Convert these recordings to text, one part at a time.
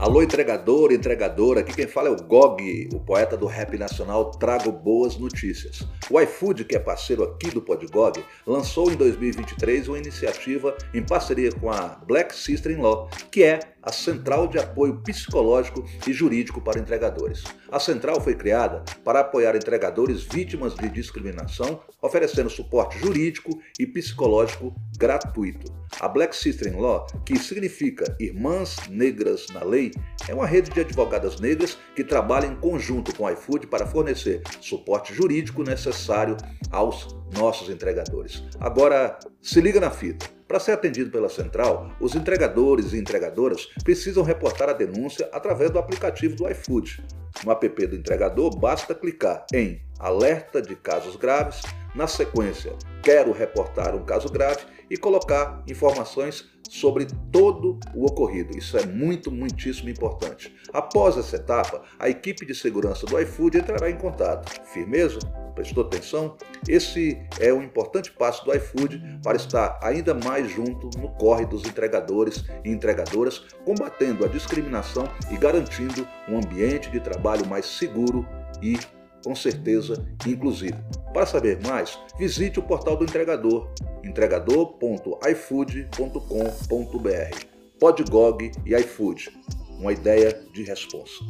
Alô, entregador, entregadora, aqui quem fala é o Gog, o poeta do rap nacional Trago Boas Notícias. O iFood, que é parceiro aqui do Podgog, lançou em 2023 uma iniciativa em parceria com a Black Sister in Law, que é a Central de Apoio Psicológico e Jurídico para Entregadores. A central foi criada para apoiar entregadores vítimas de discriminação, oferecendo suporte jurídico e psicológico gratuito. A Black Sister in Law, que significa Irmãs Negras na Lei, é uma rede de advogadas negras que trabalha em conjunto com o iFood para fornecer suporte jurídico necessário aos nossos entregadores. Agora, se liga na fita. Para ser atendido pela central, os entregadores e entregadoras precisam reportar a denúncia através do aplicativo do iFood. No app do entregador, basta clicar em Alerta de casos graves, na sequência Quero reportar um caso grave e colocar informações sobre todo o ocorrido. Isso é muito, muitíssimo importante. Após essa etapa, a equipe de segurança do iFood entrará em contato. Firmeza? Prestou atenção? Esse é um importante passo do iFood para estar ainda mais junto no corre dos entregadores e entregadoras, combatendo a discriminação e garantindo um ambiente de trabalho mais seguro e, com certeza, inclusivo. Para saber mais, visite o portal do entregador, entregador.ifood.com.br. Podgog e iFood, uma ideia de resposta.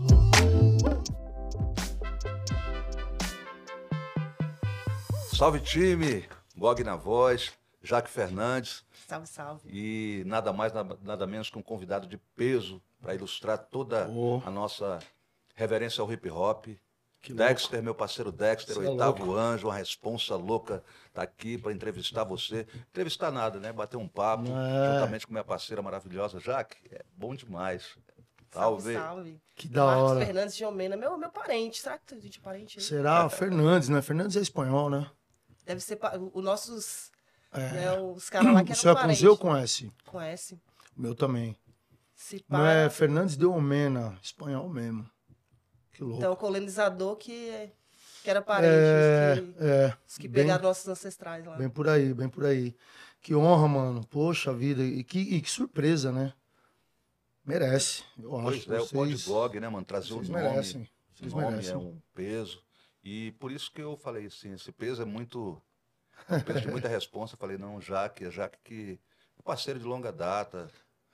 Salve time, Gog na voz, Jaque Fernandes. Salve, salve. E nada mais, nada menos que um convidado de peso para ilustrar toda oh. a nossa reverência ao hip hop. Que Dexter, louco. meu parceiro Dexter, Você é oitavo é anjo, uma responsa louca, tá aqui para entrevistar você. Entrevistar nada, né? Bater um papo, é. juntamente com minha parceira maravilhosa, Jaque. É bom demais. Salve, salve. Que da Marcos hora. Fernandes de Omena, meu, meu parente. Será que tu é parente? Aí? Será? Fernandes, né? Fernandes é espanhol, né? Deve ser os nossos. É. Né, os caras lá que eram Isso é com Z ou com S? Com S. O meu também. Se Não é Fernandes de Omena, espanhol mesmo. Que louco. Então, colonizador que, que era parente, é, os que, é, os que bem, pegaram nossos ancestrais lá. Bem por aí, bem por aí. Que honra, mano. Poxa vida. E que, e que surpresa, né? Merece. Eu pois acho. É, vocês, o Podblog, né, mano? Trazer o nome. Merecem. Vocês nome merecem. é um peso. E por isso que eu falei assim, esse peso é muito. Um peso de muita responsa. Eu falei, não, Jaque, é Jaque que é parceiro de longa data.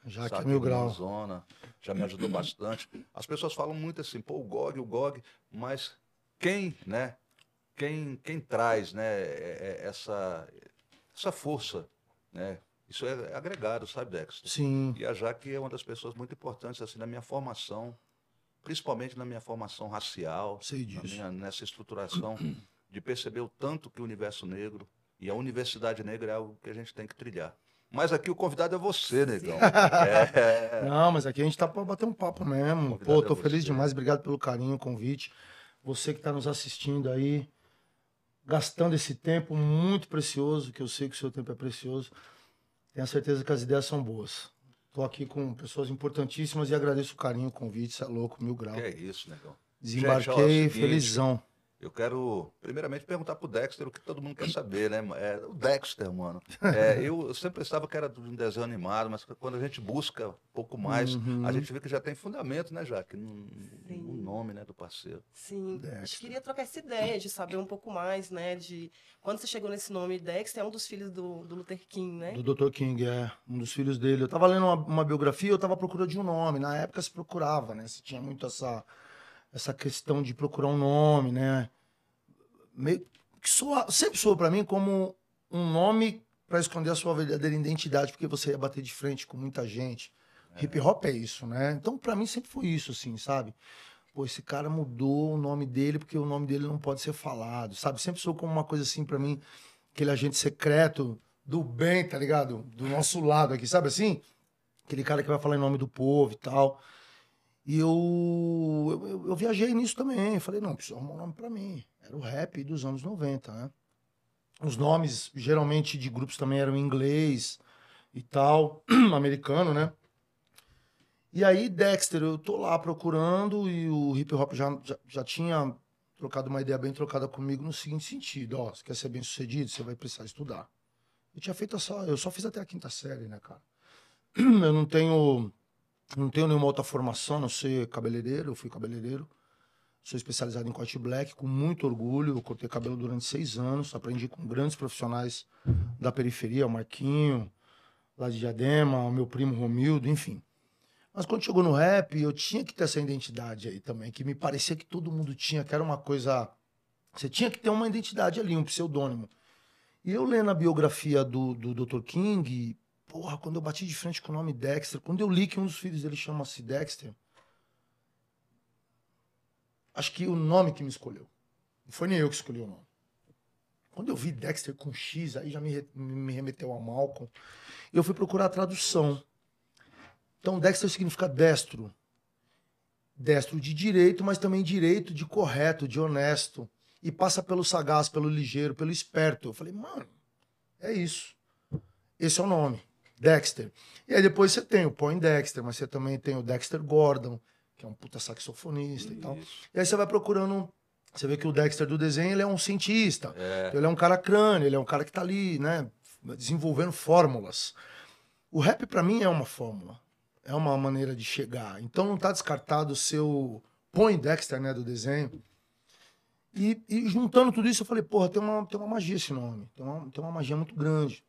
Jaque é mil grau. Zona, já me ajudou bastante. As pessoas falam muito assim, pô, o GOG, o GOG, mas quem, né? Quem, quem traz, né, é, é essa, essa força, né? Isso é agregado, sabe, Dexter? Sim. E a Jaque é uma das pessoas muito importantes assim na minha formação principalmente na minha formação racial, minha, nessa estruturação de perceber o tanto que o universo negro e a universidade negra é algo que a gente tem que trilhar. Mas aqui o convidado é você, negão. é... Não, mas aqui a gente está para bater um papo mesmo. Pô, tô é feliz demais, obrigado pelo carinho, o convite. Você que está nos assistindo aí, gastando esse tempo muito precioso, que eu sei que o seu tempo é precioso. Tenho certeza que as ideias são boas. Estou aqui com pessoas importantíssimas e agradeço o carinho, o convite, você é louco, mil graus. Que é isso, negão. Desembarquei Gente, ó, felizão. Eu quero, primeiramente, perguntar pro Dexter o que todo mundo quer saber, né? É, o Dexter, mano. É, eu, sempre pensava que era de um desenho animado, mas quando a gente busca um pouco mais, uhum. a gente vê que já tem fundamento, né, Jaque? No, no nome né, do parceiro. Sim. Dexter. A gente queria trocar essa ideia de saber um pouco mais, né? De quando você chegou nesse nome, Dexter é um dos filhos do, do Luther King, né? Do Dr. King, é. Um dos filhos dele. Eu tava lendo uma, uma biografia, eu tava procurando de um nome. Na época se procurava, né? Se tinha muito essa essa questão de procurar um nome, né? Meio, que soa, sempre soa para mim como um nome para esconder a sua verdadeira identidade, porque você ia bater de frente com muita gente. É. Hip hop é isso, né? Então, para mim sempre foi isso, assim, sabe? Pô, esse cara mudou o nome dele porque o nome dele não pode ser falado, sabe? Sempre sou como uma coisa assim para mim, aquele agente secreto do bem, tá ligado? Do nosso lado aqui, sabe assim? Aquele cara que vai falar em nome do povo e tal. E eu, eu, eu viajei nisso também. Falei, não, preciso arrumar um nome para mim. Era o rap dos anos 90, né? Os nomes, geralmente, de grupos também eram em inglês e tal, americano, né? E aí, Dexter, eu tô lá procurando e o hip hop já, já, já tinha trocado uma ideia bem trocada comigo no seguinte sentido: ó, você quer ser bem sucedido, você vai precisar estudar. Eu tinha feito só, eu só fiz até a quinta série, né, cara? Eu não tenho Não tenho nenhuma outra formação, não ser cabeleireiro. Eu fui cabeleireiro. Sou especializado em corte black, com muito orgulho. Eu cortei cabelo durante seis anos. Aprendi com grandes profissionais da periferia, o Marquinho, lá de Diadema, o meu primo Romildo, enfim. Mas quando chegou no rap, eu tinha que ter essa identidade aí também, que me parecia que todo mundo tinha, que era uma coisa. Você tinha que ter uma identidade ali, um pseudônimo. E eu lendo a biografia do, do Dr. King, porra, quando eu bati de frente com o nome Dexter, quando eu li que um dos filhos dele chama-se Dexter, acho que o nome que me escolheu. Não foi nem eu que escolhi o nome. Quando eu vi Dexter com X, aí já me, me remeteu a Malcolm. Eu fui procurar a tradução. Então, Dexter significa destro. Destro de direito, mas também direito de correto, de honesto. E passa pelo sagaz, pelo ligeiro, pelo esperto. Eu falei, mano, é isso. Esse é o nome. Dexter. E aí depois você tem o Point Dexter, mas você também tem o Dexter Gordon, que é um puta saxofonista Isso. e tal. E aí você vai procurando. Você vê que o Dexter do desenho ele é um cientista. É. Ele é um cara crânio, ele é um cara que tá ali, né, desenvolvendo fórmulas. O rap para mim é uma fórmula. É uma maneira de chegar. Então não tá descartado o seu Point Dexter, né, do desenho. E, e, juntando tudo isso, eu falei, porra, tem uma, tem uma magia esse nome. Tem uma, tem uma magia muito grande.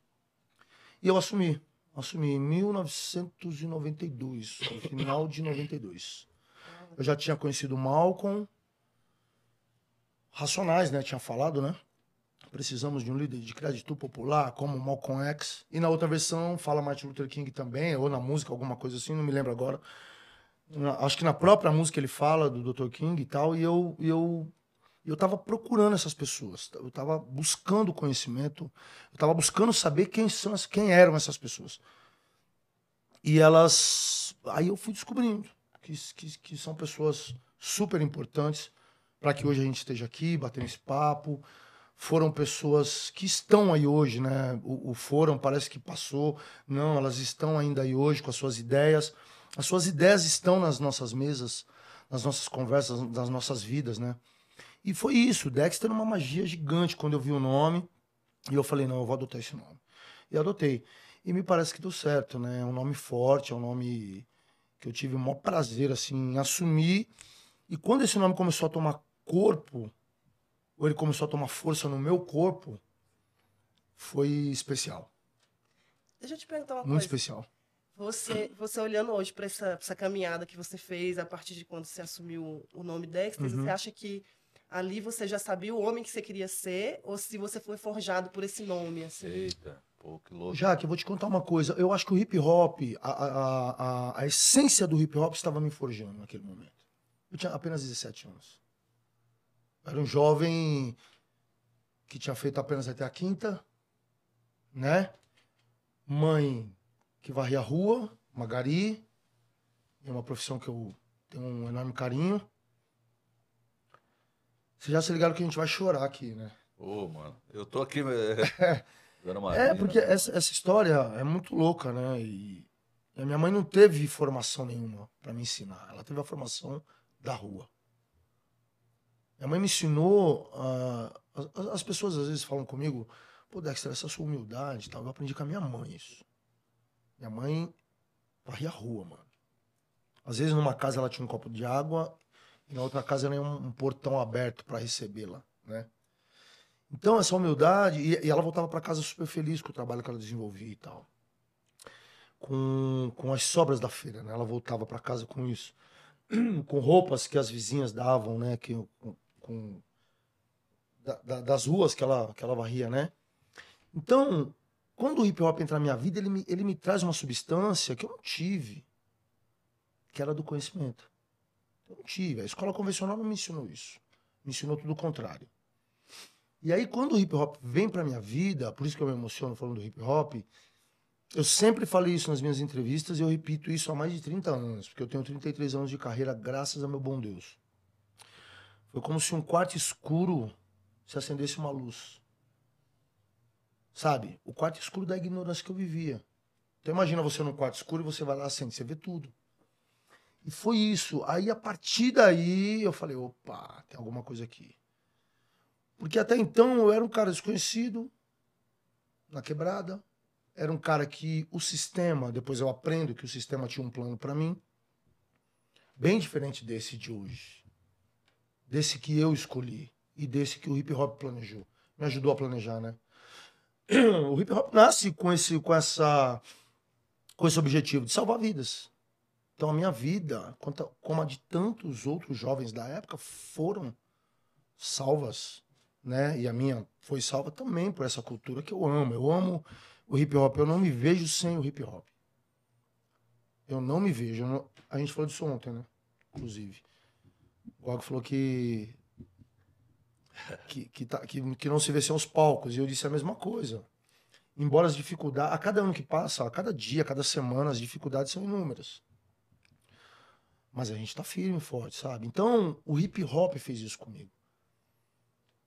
E eu assumi. Assumi em 1992, no final de 92. Eu já tinha conhecido Malcolm. Racionais, né? Tinha falado, né? Precisamos de um líder de crédito popular, como Malcolm X. E na outra versão fala Martin Luther King também, ou na música, alguma coisa assim, não me lembro agora. Acho que na própria música ele fala do Dr. King e tal, e eu, e eu, eu tava procurando essas pessoas. Eu tava buscando conhecimento, eu tava buscando saber quem, são, quem eram essas pessoas. E elas. Aí eu fui descobrindo que, que, que são pessoas super importantes para que hoje a gente esteja aqui batendo esse papo. Foram pessoas que estão aí hoje, né? O, o foram parece que passou. Não, elas estão ainda aí hoje com as suas ideias. As suas ideias estão nas nossas mesas, nas nossas conversas, nas nossas vidas, né? E foi isso. Dexter uma magia gigante quando eu vi o nome. E eu falei, não, eu vou adotar esse nome. E adotei. E me parece que deu certo, né? É um nome forte, é um nome que eu tive o maior prazer assim, em assumir. E quando esse nome começou a tomar corpo, ou ele começou a tomar força no meu corpo, foi especial. Deixa eu te perguntar uma Muito coisa. especial. Você, você olhando hoje para essa, essa caminhada que você fez a partir de quando você assumiu o nome Dexter, uhum. você acha que ali você já sabia o homem que você queria ser ou se você foi forjado por esse nome? Assim? Eita. Pô, que louco. Já que eu vou te contar uma coisa. Eu acho que o hip hop, a, a, a, a essência do hip hop estava me forjando naquele momento. Eu tinha apenas 17 anos. Eu era um jovem que tinha feito apenas até a quinta, né? Mãe que varria a rua, Magari, é uma profissão que eu tenho um enorme carinho. Vocês já se ligaram que a gente vai chorar aqui, né? Ô, oh, mano, eu tô aqui. é, porque essa, essa história é muito louca, né? E a minha mãe não teve formação nenhuma para me ensinar. Ela teve a formação da rua. Minha mãe me ensinou. Uh, as, as, pessoas às vezes falam comigo, pô, Dexter, essa sua humildade tal. Eu aprendi com a minha mãe isso. Minha mãe varria a rua, mano. Às vezes numa casa ela tinha um copo de água na outra casa tinha um, um portão aberto para recebê-la, né? Então, essa humildade. E, e ela voltava para casa super feliz com o trabalho que ela desenvolvia e tal. Com, com as sobras da feira, né? Ela voltava para casa com isso. com roupas que as vizinhas davam, né? Que, com, com da, da, das ruas que ela, que ela varria, né? Então, quando o hip hop entra na minha vida, ele me, ele me traz uma substância que eu não tive, que era do conhecimento. Eu não tive. A escola convencional não me ensinou isso. Me ensinou tudo o contrário. E aí, quando o hip hop vem pra minha vida, por isso que eu me emociono falando do hip hop, eu sempre falei isso nas minhas entrevistas e eu repito isso há mais de 30 anos, porque eu tenho 33 anos de carreira, graças a meu bom Deus. Foi como se um quarto escuro se acendesse uma luz. Sabe? O quarto escuro da ignorância que eu vivia. Então imagina você num quarto escuro e você vai lá acende, você vê tudo. E foi isso. Aí a partir daí eu falei, opa, tem alguma coisa aqui. Porque até então eu era um cara desconhecido, na quebrada. era um cara que o sistema, depois eu aprendo que o sistema tinha um plano para mim, bem diferente desse de hoje. Desse que eu escolhi e desse que o hip hop planejou. Me ajudou a planejar, né? O hip hop nasce com esse com essa com esse objetivo de salvar vidas. Então a minha vida, como a de tantos outros jovens da época, foram salvas, né? E a minha foi salva também por essa cultura que eu amo. Eu amo o hip hop. Eu não me vejo sem o hip hop. Eu não me vejo. Não... A gente falou disso ontem, né? Inclusive. O Gog falou que que, que, tá, que, que não se vê sem os palcos. E eu disse a mesma coisa. Embora as dificuldades, a cada ano que passa, a cada dia, a cada semana, as dificuldades são inúmeras. Mas a gente tá firme e forte, sabe? Então, o hip hop fez isso comigo.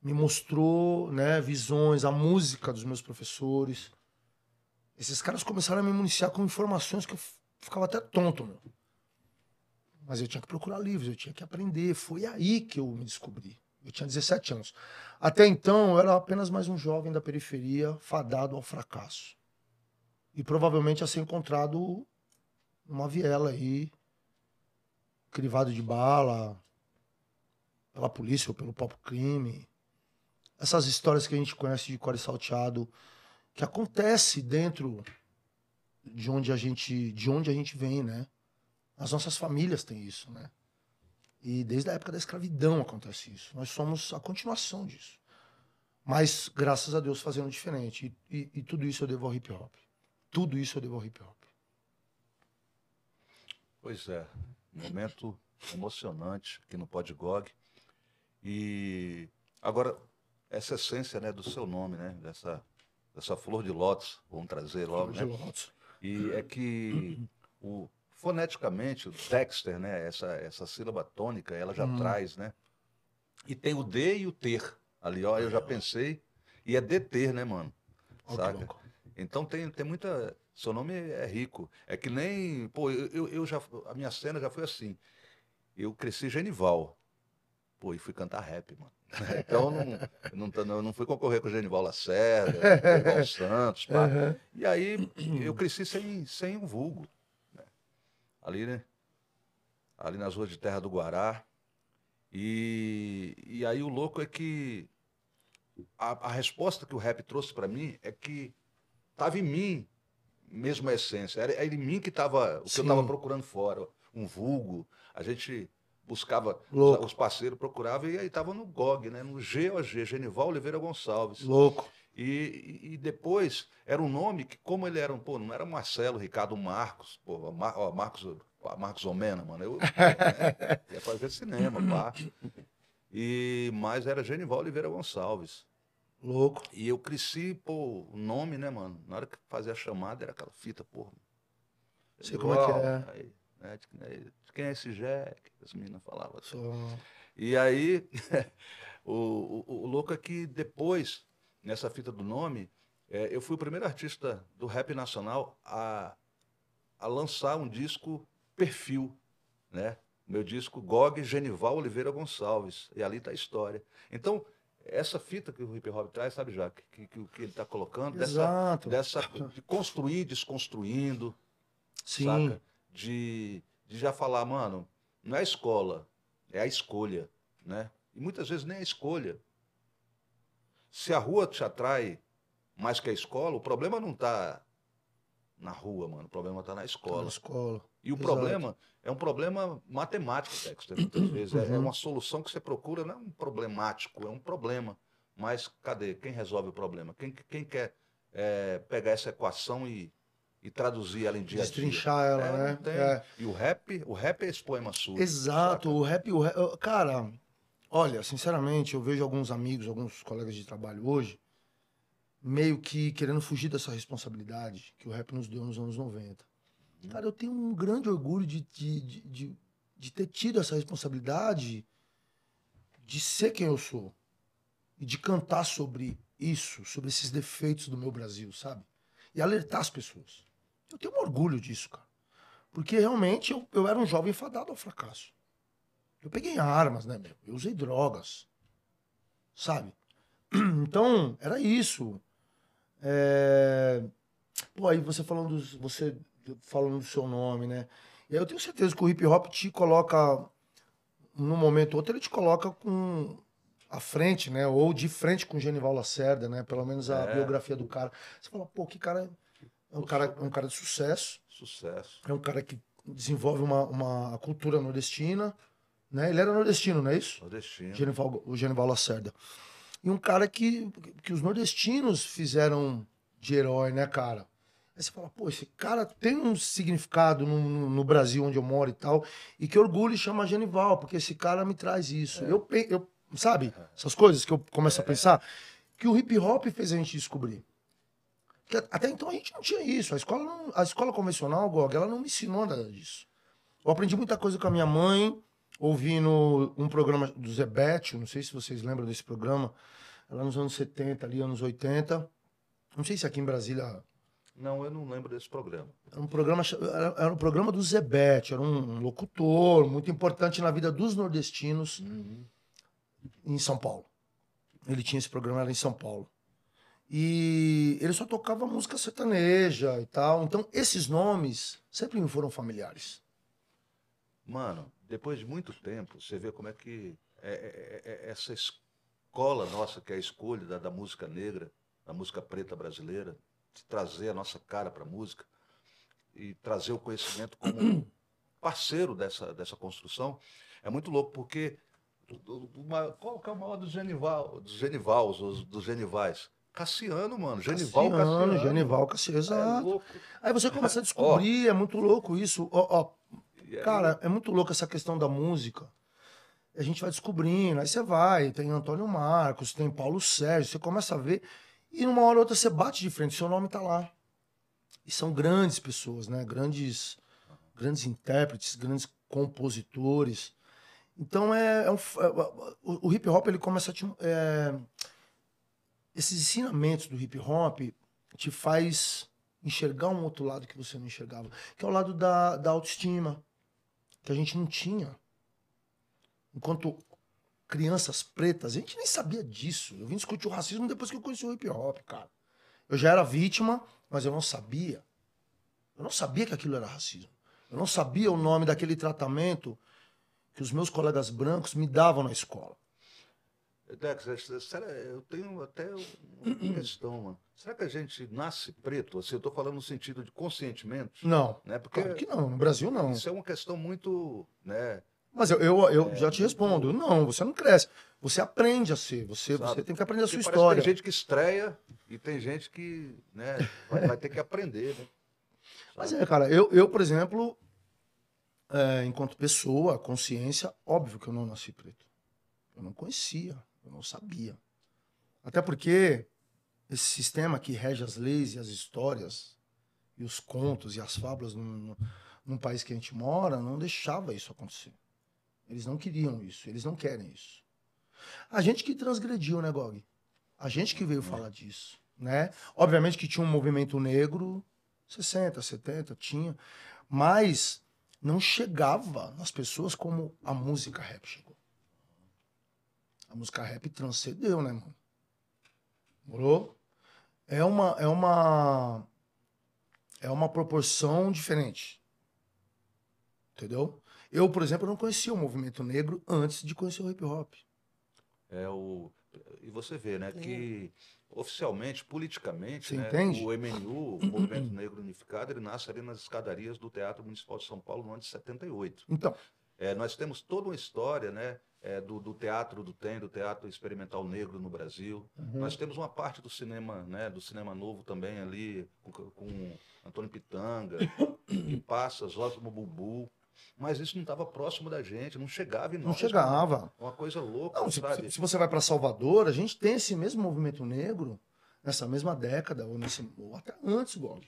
Me mostrou né, visões, a música dos meus professores. Esses caras começaram a me municiar com informações que eu ficava até tonto, meu. Mas eu tinha que procurar livros, eu tinha que aprender. Foi aí que eu me descobri. Eu tinha 17 anos. Até então, eu era apenas mais um jovem da periferia, fadado ao fracasso. E provavelmente a ser encontrado numa viela aí, crivado de bala, pela polícia ou pelo próprio crime. Essas histórias que a gente conhece de core salteado, que acontece dentro de onde a gente, de onde a gente vem, né? As nossas famílias têm isso, né? E desde a época da escravidão acontece isso. Nós somos a continuação disso. Mas, graças a Deus, fazendo diferente. E, e, e tudo isso eu devo ao hip hop. Tudo isso eu devo ao hip hop. Pois é. Momento emocionante aqui no Podgog. E agora, essa essência né, do seu nome, né? Dessa, dessa flor de lótus, vamos trazer logo. Flor né? de lótus. E é que o, foneticamente, o Dexter, né? Essa, essa sílaba tônica, ela já hum. traz, né? E tem o D e o ter ali, ó. Eu já pensei. E é deter, né, mano? Saca? Então tem, tem muita. Seu nome é rico. É que nem. Pô, eu, eu já. A minha cena já foi assim. Eu cresci Genival. Pô, e fui cantar rap, mano. Então não, não, não, fui concorrer com o Genival Lacerda, Genival Santos, pá. Uhum. E aí eu cresci sem, sem um vulgo ali, né? Ali nas ruas de Terra do Guará. E, e aí o louco é que a, a resposta que o rap trouxe para mim é que tava em mim mesmo a essência. Era, era em mim que estava o que Sim. eu estava procurando fora. Um vulgo. A gente buscava, Louco. os parceiros procuravam e aí estava no GOG, né? no GOG, Genival Oliveira Gonçalves. Louco. E, e, depois era um nome que, como ele era um, pô, não era Marcelo, Ricardo Marcos, pô, Mar, ó, Marcos, Marcos Omena, mano, eu né, ia fazer cinema, pá. E, mas era Genival Oliveira Gonçalves. Louco. E eu cresci, pô, o nome, né, mano? Na hora que fazia a chamada era aquela fita, pô. Sei como é que é. Aí, né, de, quem é esse Jack? As meninas falavam assim. E aí, o, o, o louco é que depois nessa fita do nome, é, eu fui o primeiro artista do rap nacional a, a lançar um disco perfil, né? Meu disco GOG Genival Oliveira Gonçalves. E ali está a história. Então, essa fita que o hip hop traz, sabe, já que, que, que ele está colocando, Exato. dessa, dessa de construir, desconstruindo, Sim. saca? De, de já falar, mano, não é a escola, é a escolha, né? E muitas vezes nem a escolha. Se a rua te atrai mais que a escola, o problema não está na rua, mano. O problema está na escola. Tá na escola. E o Exato. problema é um problema matemático, Dexter, muitas vezes. Uhum. É uma solução que você procura, não é um problemático, é um problema. Mas cadê? Quem resolve o problema? Quem, quem quer é, pegar essa equação e, e traduzir ela em dia? Destrinchar ela, é, né? É. E o rap, o rap é esse poema sujo. Exato, saca? o rap, o rap, cara, Olha, sinceramente, eu vejo alguns amigos, alguns colegas de trabalho hoje, meio que querendo fugir dessa responsabilidade que o rap nos deu nos anos 90. Uhum. Cara, eu tenho um grande orgulho de, de, de, de, de ter tido essa responsabilidade de ser quem eu sou e de cantar sobre isso, sobre esses defeitos do meu Brasil, sabe? E alertar as pessoas. Eu tenho um orgulho disso, cara. Porque realmente eu, eu era um jovem fadado ao fracasso. Eu peguei armas, né, meu? Eu usei drogas. Sabe? Então, era isso. É... pô, aí você falando, dos, você falando do seu nome, né? E aí eu tenho certeza que o hip hop te coloca, num momento ou outro, ele te coloca com à frente, né? Ou de frente com o Genival Lacerda, né? Pelo menos a É. biografia do cara. Você fala, pô, que cara é um cara, é um cara de sucesso, Sucesso. é um cara que desenvolve uma, uma cultura nordestina, né? Ele era nordestino, não é isso? Nordestino. Genival, o Genival Lacerda. E um cara que, que os nordestinos fizeram de herói, né, cara? Aí você fala, pô, esse cara tem um significado no, no- no Brasil onde eu moro e tal, e que orgulho chama Genival, porque esse cara me traz isso. Eu, pe- eu, sabe, essas coisas que eu começo a pensar, que o hip hop fez a gente descobrir. Que até então a gente não tinha isso. A escola, não- a escola convencional, Gog, ela não me ensinou nada disso. Eu aprendi muita coisa com a minha mãe, ouvindo um programa do Zé Bétio, não sei se vocês lembram desse programa, lá nos anos 70, ali, anos 80. Não sei se aqui em Brasília. Não, eu não lembro desse programa. Era um programa, era, um programa do Bétio, era um locutor muito importante na vida dos nordestinos em São Paulo. Ele tinha esse programa era em São Paulo. E ele só tocava música sertaneja e tal. Então, esses nomes sempre me foram familiares. Mano, depois de muito tempo, você vê como é que é- é- é- é essa escola nossa, que é a escolha da, da música negra, da música preta brasileira, de trazer a nossa cara para a música e trazer o conhecimento como parceiro dessa, dessa construção, é muito louco, porque uma- qual que é o maior dos Genival, dos Genivals, os- dos Genivais? Cassiano, mano. Genival Cassiano, Cassiano. Genival Cassiano, É exato. louco. Aí você começa a descobrir, é muito louco isso. E aí- cara, é muito louco essa questão da música. A gente vai descobrindo, aí você vai, tem Antônio Marcos, tem Paulo Sérgio, você começa a ver, e numa hora ou outra você bate de frente, seu nome tá lá. E são grandes pessoas, né? Grandes, grandes intérpretes, grandes compositores. Então é, é um f- é, o, o hip hop ele começa a te, é, esses ensinamentos do hip hop te faz enxergar um outro lado que você não enxergava, que é o lado da, da autoestima, que a gente não tinha. Enquanto crianças pretas, a gente nem sabia disso. Eu vim discutir o racismo depois que eu conheci o hip hop, cara. Eu já era vítima, mas eu não sabia. Eu não sabia que aquilo era racismo. Eu não sabia o nome daquele tratamento que os meus colegas brancos me davam na escola. Dex, é- será, eu tenho até uma questão, mano. Será que a gente nasce preto? Assim, eu estou falando no sentido de conscientemente, Não, né? Porque claro que não. No Brasil, não. isso é uma questão muito, né? Mas eu, eu, eu já te respondo. Não, você não cresce. Você aprende a ser. Você, Sabe? você tem que aprender a sua Porque que história. Tem gente que estreia e tem gente que, né, vai, vai ter que aprender, né? Mas é, cara, eu, eu por exemplo, é, enquanto pessoa, consciência, óbvio que eu não nasci preto. Eu não conhecia, eu não sabia. Até porque esse sistema que rege as leis e as histórias, e os contos e as fábulas num- num país que a gente mora, não deixava isso acontecer. Eles não queriam isso, eles não querem isso. A gente que transgrediu, né, Gog? A gente que veio falar disso, né? Obviamente que tinha um movimento negro, 60, 70, tinha, mas não chegava nas pessoas como a música rap chegou. A música rap transcendeu, né, mano? Morou? É uma é uma é uma proporção diferente. Entendeu? Eu, por exemplo, não conhecia o movimento negro antes de conhecer o hip hop. É o e você vê, né, que oficialmente, politicamente, né, entende? o MNU, o Movimento Negro Unificado, ele nasce ali nas escadarias do Teatro Municipal de São Paulo no ano de 78. Então, É, nós temos toda uma história né, é, do, do teatro do TEM, do Teatro Experimental Negro no Brasil. Uhum. Nós temos uma parte do cinema, né, do cinema novo também ali, com, com Antônio Pitanga, que passa, Zósimo Bubu. Mas isso não estava próximo da gente, não chegava em não nós. chegava. mano. Uma coisa louca, Não, se, se- se você vai para Salvador, a gente tem esse mesmo movimento negro nessa mesma década, ou, nesse, ou até antes, Gog.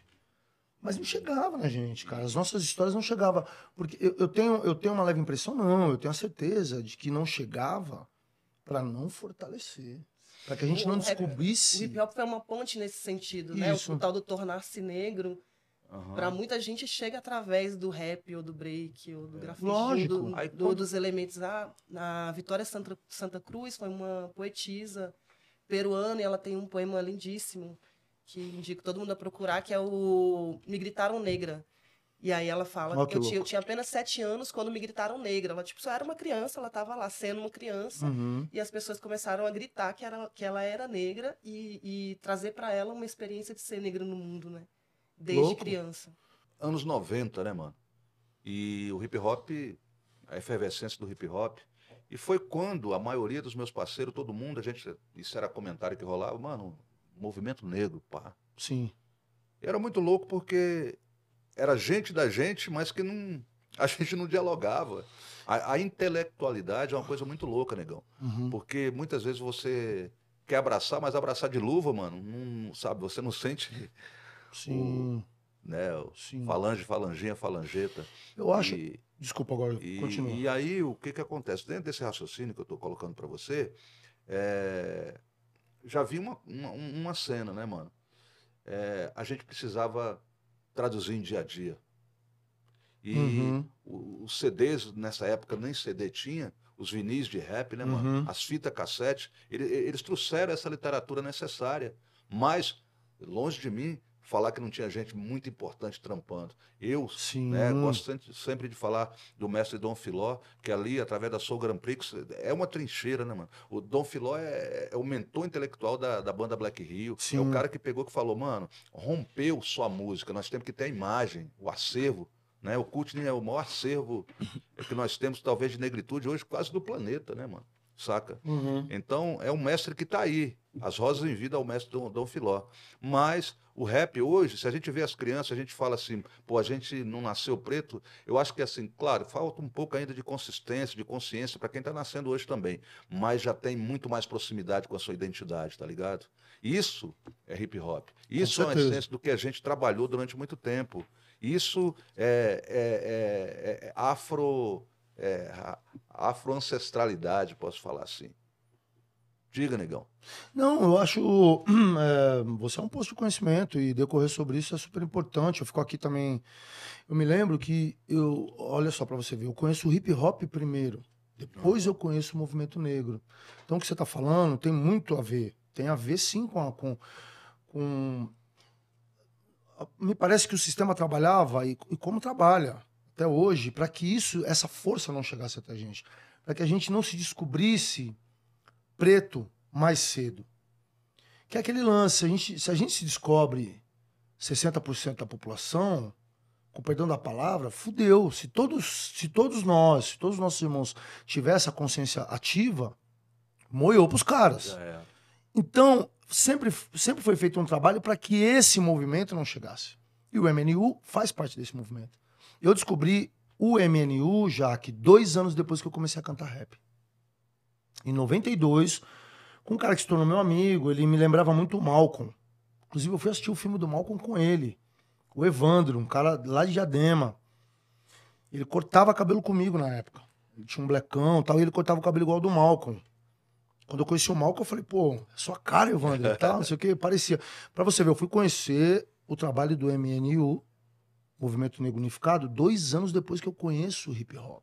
Mas não chegava na gente, cara. As nossas histórias não chegavam. Porque eu, eu tenho, eu tenho uma leve impressão, não. Eu tenho a certeza de que não chegava para não fortalecer. Para que a gente não rap- O descobrisse. hip hop foi uma ponte nesse sentido, né? Isso. O tal do tornar-se negro. Aham. Pra muita gente chega através do rap ou do break ou do grafite, Lógico. do- Aí do- dos elementos. A, a Vitória Santa, Santa Cruz foi uma poetisa peruana e ela tem um poema lindíssimo que indico todo mundo a procurar, que é o Me Gritaram Negra. E aí ela fala Ó, que eu tinha, eu tinha apenas sete anos quando me gritaram negra. Ela, tipo, só era uma criança, ela tava lá sendo uma criança. Uhum. E as pessoas começaram a gritar que, era, que ela era negra e, e trazer para ela uma experiência de ser negra no mundo, né? Desde Louco. criança. Anos 90, né, mano? E o hip hop, a efervescência do hip hop. E foi quando a maioria dos meus parceiros, todo mundo, a gente, isso era comentário que rolava, mano, movimento negro, pá. Sim. Era muito louco porque era gente da gente, mas que não, a gente não dialogava. A, a intelectualidade é uma coisa muito louca, negão. Uhum. Porque muitas vezes você quer abraçar, mas abraçar de luva, mano, não, sabe, você não sente, Sim. né, o Sim. falange, falanginha, falangeta. Eu acho. E, Desculpa agora, e, continua. e aí, o que que acontece? Dentro desse raciocínio que eu estou colocando para você, é, já vi uma, uma, uma cena, né, mano? É, a gente precisava traduzir em dia a dia. E Uhum. o- os CDs, nessa época, nem CD tinha, os vinis de rap, né, mano? Uhum. As fitas cassete, ele- eles trouxeram essa literatura necessária. Mas, longe de mim, falar que não tinha gente muito importante trampando. Eu, Sim. né, gosto sempre, de falar do mestre Dom Filó, que ali, através da Soul Grand Prix, é uma trincheira, né, mano? O Dom Filó é, é o mentor intelectual da, da banda Black Rio. É o cara que pegou que falou, mano, rompeu só a música, nós temos que ter a imagem, o acervo. Né? O Kutnin é o maior acervo que nós temos, talvez, de negritude hoje, quase do planeta, né, mano? Saca? Uhum. Então, é um mestre que está aí. As rosas em vida ao mestre Dom, Dom Filó. Mas o rap hoje, se a gente vê as crianças, a gente fala assim, pô, a gente não nasceu preto. Eu acho que, assim, claro, falta um pouco ainda de consistência, de consciência para quem está nascendo hoje também. Mas já tem muito mais proximidade com a sua identidade, tá ligado? Isso é hip hop. Isso é uma essência do que a gente trabalhou durante muito tempo. Isso é, é- é- é afro. É, a- afro-ancestralidade, posso falar assim. Diga, negão. Não, eu acho. é, você é um posto de conhecimento e decorrer sobre isso é super importante. Eu fico aqui também. Eu me lembro que eu. Olha só pra você ver, eu conheço o hip hop primeiro. Depois eu conheço o movimento negro. Então o que você tá falando tem muito a ver. Tem a ver sim com. a- com, com... Me parece que o sistema trabalhava e, e como trabalha até hoje, para que isso, essa força não chegasse até a gente. Para que a gente não se descobrisse preto mais cedo. Que é aquele lance, a gente, se a gente se descobre 60% da população, com perdão da palavra, fudeu. Se todos, se todos nós, se todos os nossos irmãos tivessem essa consciência ativa, moiou pros caras. É. Então, sempre, sempre foi feito um trabalho para que esse movimento não chegasse. E o MNU faz parte desse movimento. Eu descobri o MNU, já que dois anos depois que eu comecei a cantar rap. Em 92, com um cara que se tornou meu amigo, ele me lembrava muito o Malcolm. Inclusive, eu fui assistir o filme do Malcolm com ele. O Evandro, um cara lá de Diadema. Ele cortava cabelo comigo na época. Ele tinha um blecão e tal, e ele cortava o cabelo igual ao do Malcolm. Quando eu conheci o Malcolm, eu falei, pô, é sua cara, Evandro, e tal, não sei o que, parecia. Pra você ver, eu fui conhecer o trabalho do MNU, Movimento Negro Unificado, dois anos depois que eu conheço o hip hop.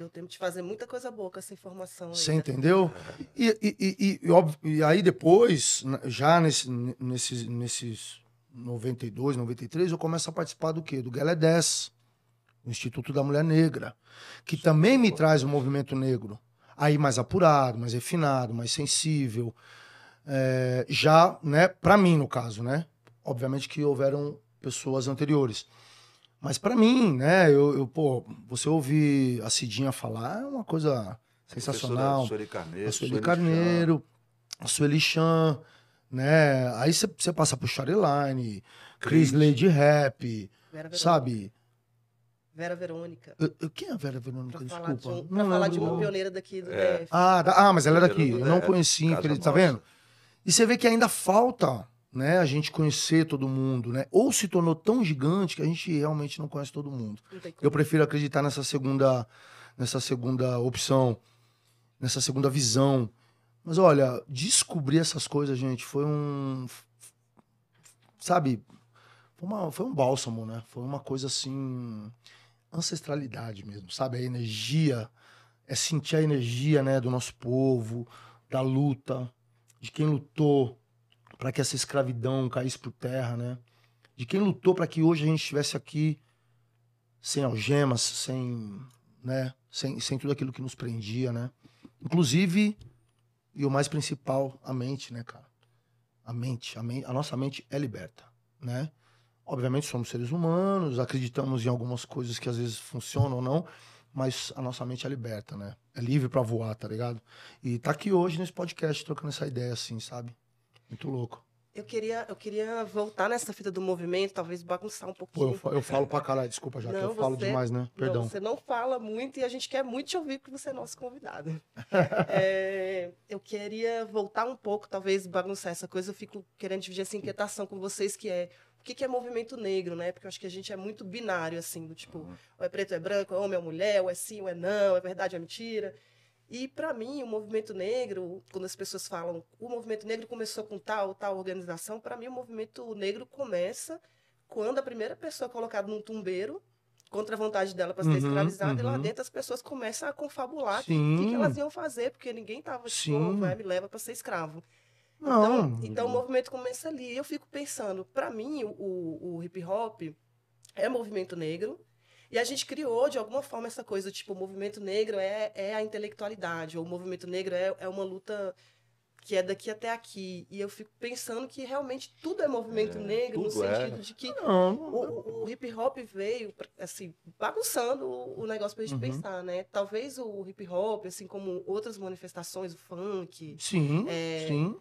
Deu tempo de fazer muita coisa boa com essa informação aí. Você né? entendeu? E, e, e, e, óbvio- e aí depois, já nesse, nesses, nesses 92, 93, eu começo a participar do quê? Do Guelé 10, o Instituto da Mulher Negra, que também me traz o movimento negro. Aí mais apurado, mais refinado, mais sensível. É, já, né, para mim no caso, né? Obviamente que houveram pessoas anteriores. Mas para mim, né, eu, eu, pô, você ouvir a Cidinha falar é uma coisa sensacional. Sueli Carneiro. A Sueli Sueli Carneiro, a Sueli Chan, né? Aí você passa pro Chareline, Chris. Lady Rap, Vera sabe? Vera Verônica. Eu- eu- quem é a Vera Verônica? Pra falar, de, Desculpa. um, Não pra falar de lembro. uma pioneira daqui do É. DF. Ah, da- ah, mas ela é daqui. Eu não conheci, Casa infeliz- tá vendo? E você vê que ainda falta, né, a gente conhecer todo mundo, né? Ou se tornou tão gigante que a gente realmente não conhece todo mundo. Eu prefiro acreditar nessa segunda, nessa segunda opção, nessa segunda visão. Mas olha, descobrir essas coisas, gente, foi um, sabe, foi, uma- foi um bálsamo, né? Foi uma coisa assim, ancestralidade mesmo, sabe? A energia, é sentir a energia, né, do nosso povo, da luta, de quem lutou para que essa escravidão caísse por terra, né? De quem lutou para que hoje a gente estivesse aqui sem algemas, sem, né, sem, sem tudo aquilo que nos prendia, né? Inclusive, e o mais principal, a mente, né, cara? A mente, a, mente, a nossa mente é liberta, né? Obviamente somos seres humanos, acreditamos em algumas coisas que às vezes funcionam ou não, mas a nossa mente é liberta, né? É livre para voar, tá ligado? E tá aqui hoje nesse podcast trocando essa ideia assim, sabe? Muito louco. Eu queria, eu queria voltar nessa fita do movimento, talvez bagunçar um pouquinho. Pô, eu, eu falo pra caralho, desculpa já, que eu falo demais, né? Perdão. Não, você não fala muito e a gente quer muito te ouvir porque você é nosso convidado. é, eu queria voltar um pouco, talvez bagunçar essa coisa. Eu fico querendo dividir essa inquietação com vocês, que é o que, que é movimento negro, né? Porque eu acho que a gente é muito binário, assim, do tipo, ou é preto ou é branco, ou é homem ou é mulher, ou é sim ou é não, é verdade ou é mentira. E para mim, o movimento negro, quando as pessoas falam, o movimento negro começou com tal, tal organização, para mim o movimento negro começa quando a primeira pessoa é colocada num tumbeiro contra a vontade dela para ser uhum, escravizada, uhum. e lá uhum. dentro as pessoas começam a confabular o que, que, elas iam fazer, porque ninguém estava tipo, oh, vai, me leva para ser escravo. Não. Então, então o movimento começa ali. Eu fico pensando, para mim, o, o hip hop é movimento negro, e a gente criou, de alguma forma, essa coisa, tipo, o movimento negro é, é a intelectualidade, ou o movimento negro é, é uma luta que é daqui até aqui. E eu fico pensando que realmente tudo é movimento é, negro, no sentido é. de que não, não, o, o, hip hop veio, assim, bagunçando o, negócio pra gente uhum. pensar, né? Talvez o hip hop, assim como outras manifestações, o funk. Sim, é, sim.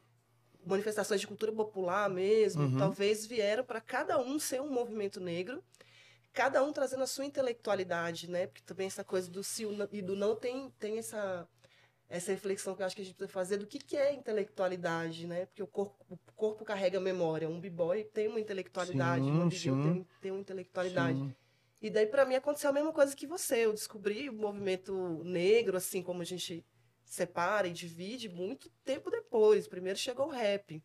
Manifestações de cultura popular mesmo, uhum. talvez vieram para cada um ser um movimento negro cada um trazendo a sua intelectualidade, né? Porque também essa coisa do se e do não tem, tem essa, essa reflexão que eu acho que a gente precisa fazer do que, que é intelectualidade, né? Porque o corpo, o corpo carrega memória. Um b-boy tem uma intelectualidade, sim, um big tem, tem uma intelectualidade. Sim. E daí, para mim, aconteceu a mesma coisa que você. Eu descobri o movimento negro, assim como a gente separa e divide, muito tempo depois. Primeiro chegou o rap.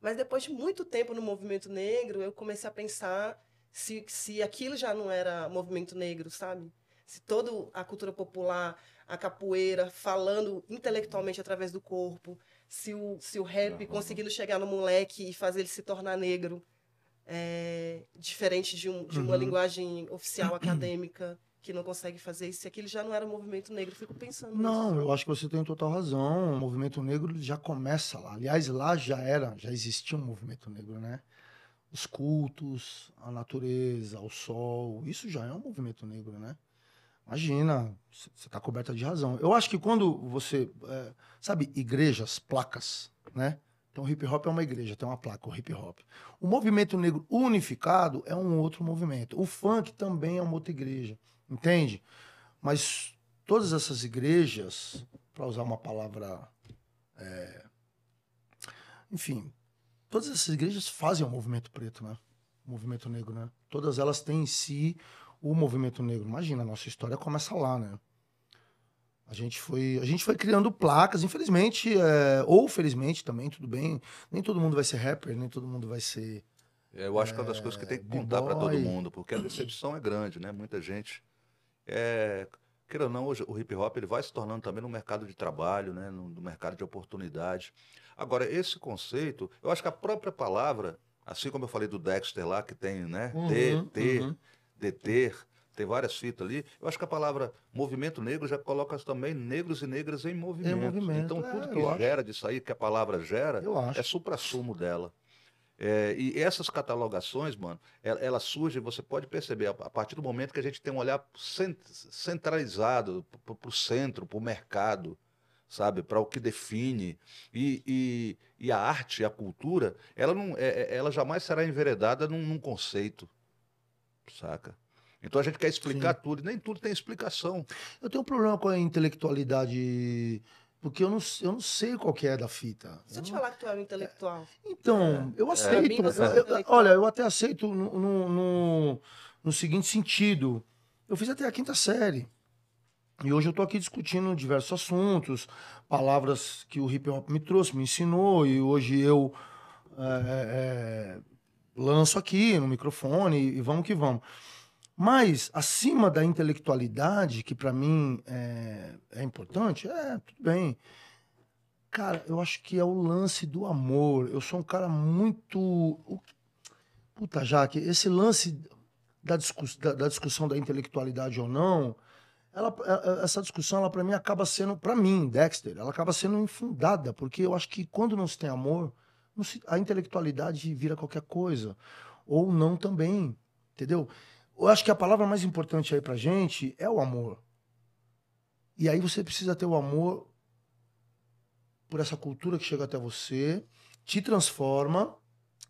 Mas depois de muito tempo no movimento negro, eu comecei a pensar se, se aquilo já não era movimento negro, sabe? Se toda a cultura popular, a capoeira, falando intelectualmente através do corpo, se o, se o rap uhum. conseguindo chegar no moleque e fazer ele se tornar negro, é, diferente de, um, de uma uhum. linguagem oficial acadêmica que não consegue fazer isso, se aquilo já não era movimento negro, fico pensando Não, nisso. eu acho que você tem total razão. O movimento negro já começa lá. Aliás, lá já era, já existia um movimento negro, né? Os cultos, a natureza, o sol, isso já é um movimento negro, né? Imagina, você está coberta de razão. Eu acho que quando você, é, sabe, igrejas, placas, né? Então, hip hop é uma igreja, tem uma placa, o hip hop. O movimento negro unificado é um outro movimento. O funk também é uma outra igreja, entende? Mas todas essas igrejas, para usar uma palavra, é, enfim, todas essas igrejas fazem o movimento preto, né? O movimento negro, né? Todas elas têm em si o movimento negro. Imagina, a nossa história começa lá, né? A gente foi, a gente foi criando placas, infelizmente, é, ou felizmente também, tudo bem. Nem todo mundo vai ser rapper, nem todo mundo vai ser. É, eu acho é, que é uma das coisas que tem que contar para todo mundo, porque a decepção é grande, né? Muita gente. É, queira ou não, hoje o hip hop ele vai se tornando também no mercado de trabalho, né? no, no mercado de oportunidade. Agora, esse conceito, eu acho que a própria palavra, assim como eu falei do Dexter lá, que tem, né? Uhum, ter, ter, uhum. deter, tem várias fitas ali. Eu acho que a palavra movimento negro já coloca também negros e negras em movimento. Em movimento então, é, tudo que gera acho. disso aí, que a palavra gera, é supra-sumo dela. É, e essas catalogações, mano, elas surgem, você pode perceber, a partir do momento que a gente tem um olhar centralizado para o centro, para o mercado, sabe, para o que define. E, e, e, a arte, a cultura, ela, não, é, é, ela jamais será enveredada num, num conceito, saca? Então a gente quer explicar Sim. tudo, e nem tudo tem explicação. Eu tenho um problema com a intelectualidade, porque eu não, eu não sei qual que é da fita. Se eu te falar que tu é um intelectual. Então, é. eu aceito. É. Eu, eu, olha, eu até aceito no, no, no, no seguinte sentido. Eu fiz até a quinta série. E hoje eu estou aqui discutindo diversos assuntos, palavras que o hip hop me trouxe, me ensinou, e hoje eu é, é, lanço aqui no microfone e vamos que vamos. Mas, acima da intelectualidade, que para mim é, é, importante, é, tudo bem. Cara, eu acho que é o lance do amor. Eu sou um cara muito. Puta, Jaque, esse lance da, discuss... da, da discussão da intelectualidade ou não, ela, é, é, essa discussão, ela para mim acaba sendo, para mim, Dexter, ela acaba sendo infundada, porque eu acho que quando não se tem amor, se... a intelectualidade vira qualquer coisa. Ou não também, entendeu? Eu acho que a palavra mais importante aí pra gente é o amor. E aí você precisa ter o amor por essa cultura que chega até você, te transforma,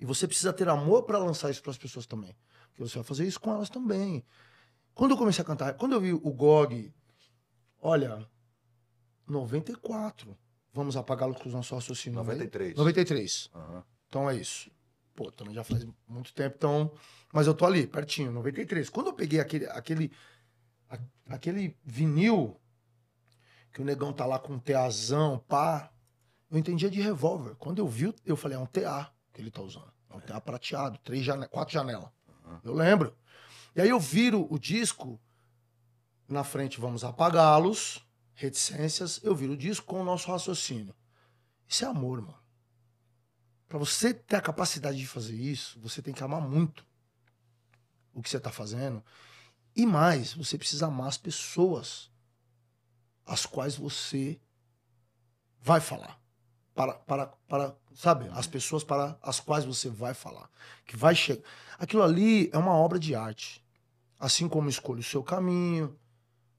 e você precisa ter amor para lançar isso para as pessoas também. Porque você vai fazer isso com elas também. Quando eu comecei a cantar, quando eu vi o GOG, olha, 94. Vamos apagá-lo com os nossos raciocínios. 93. 93. Uhum. Então é isso. Pô, também já faz muito tempo, então. Mas eu tô ali, pertinho, 93. Quando eu peguei aquele, aquele, aquele vinil, que o negão tá lá com um teazão, pá, eu entendia de revólver. Quando eu vi, eu falei, é um TA que ele tá usando. É um TA prateado, três jane quatro janelas. Uhum. Eu lembro. E aí eu viro o disco, na frente vamos apagá-los, reticências, eu viro o disco com o nosso raciocínio. Isso é amor, mano. Para você ter a capacidade de fazer isso, você tem que amar muito o que você tá fazendo. E mais, você precisa amar as pessoas as quais você vai falar para, para, para, sabe, as pessoas para as quais você vai falar, que vai chegar. Aquilo ali é uma obra de arte. Assim como escolha o seu caminho,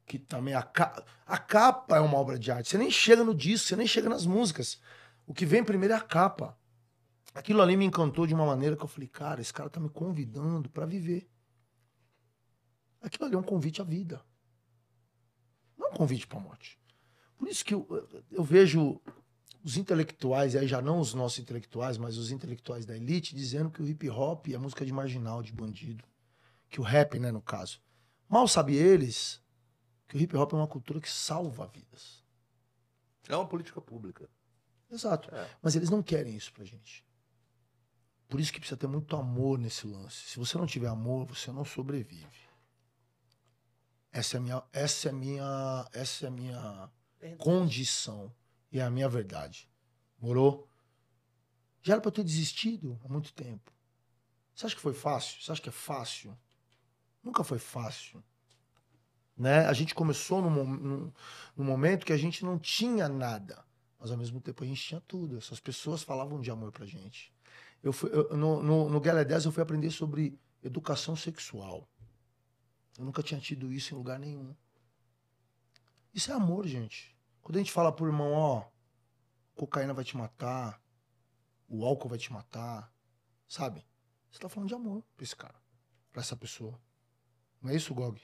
que também a, ca... a capa é uma obra de arte. Você nem chega no disco, você nem chega nas músicas. O que vem primeiro é a capa. Aquilo ali me encantou de uma maneira que eu falei, cara, esse cara tá me convidando para viver. Aquilo ali é um convite à vida. Não é um convite para morte. Por isso que eu, eu vejo os intelectuais, aí já não os nossos intelectuais, mas os intelectuais da elite, dizendo que o hip hop é música de marginal, de bandido. Que o rap, né, no caso. Mal sabe eles que o hip hop é uma cultura que salva vidas. É uma política pública. Exato. É. Mas eles não querem isso pra gente. Por isso que precisa ter muito amor nesse lance. Se você não tiver amor, você não sobrevive. Essa é a minha, essa é minha, essa é minha condição e é a minha verdade. Morou? Já era para ter desistido há muito tempo. Você acha que foi fácil? Você acha que é fácil? Nunca foi fácil. Né? A gente começou num, num, num momento que a gente não tinha nada, mas ao mesmo tempo a gente tinha tudo. Essas pessoas falavam de amor pra gente. Eu fui, eu, no, no, no Gala 10 eu fui aprender sobre educação sexual. Eu nunca tinha tido isso em lugar nenhum. Isso é amor, gente. Quando a gente fala pro irmão, ó, cocaína vai te matar, o álcool vai te matar, sabe? Você tá falando de amor pra esse cara, pra essa pessoa. Não é isso, Gog?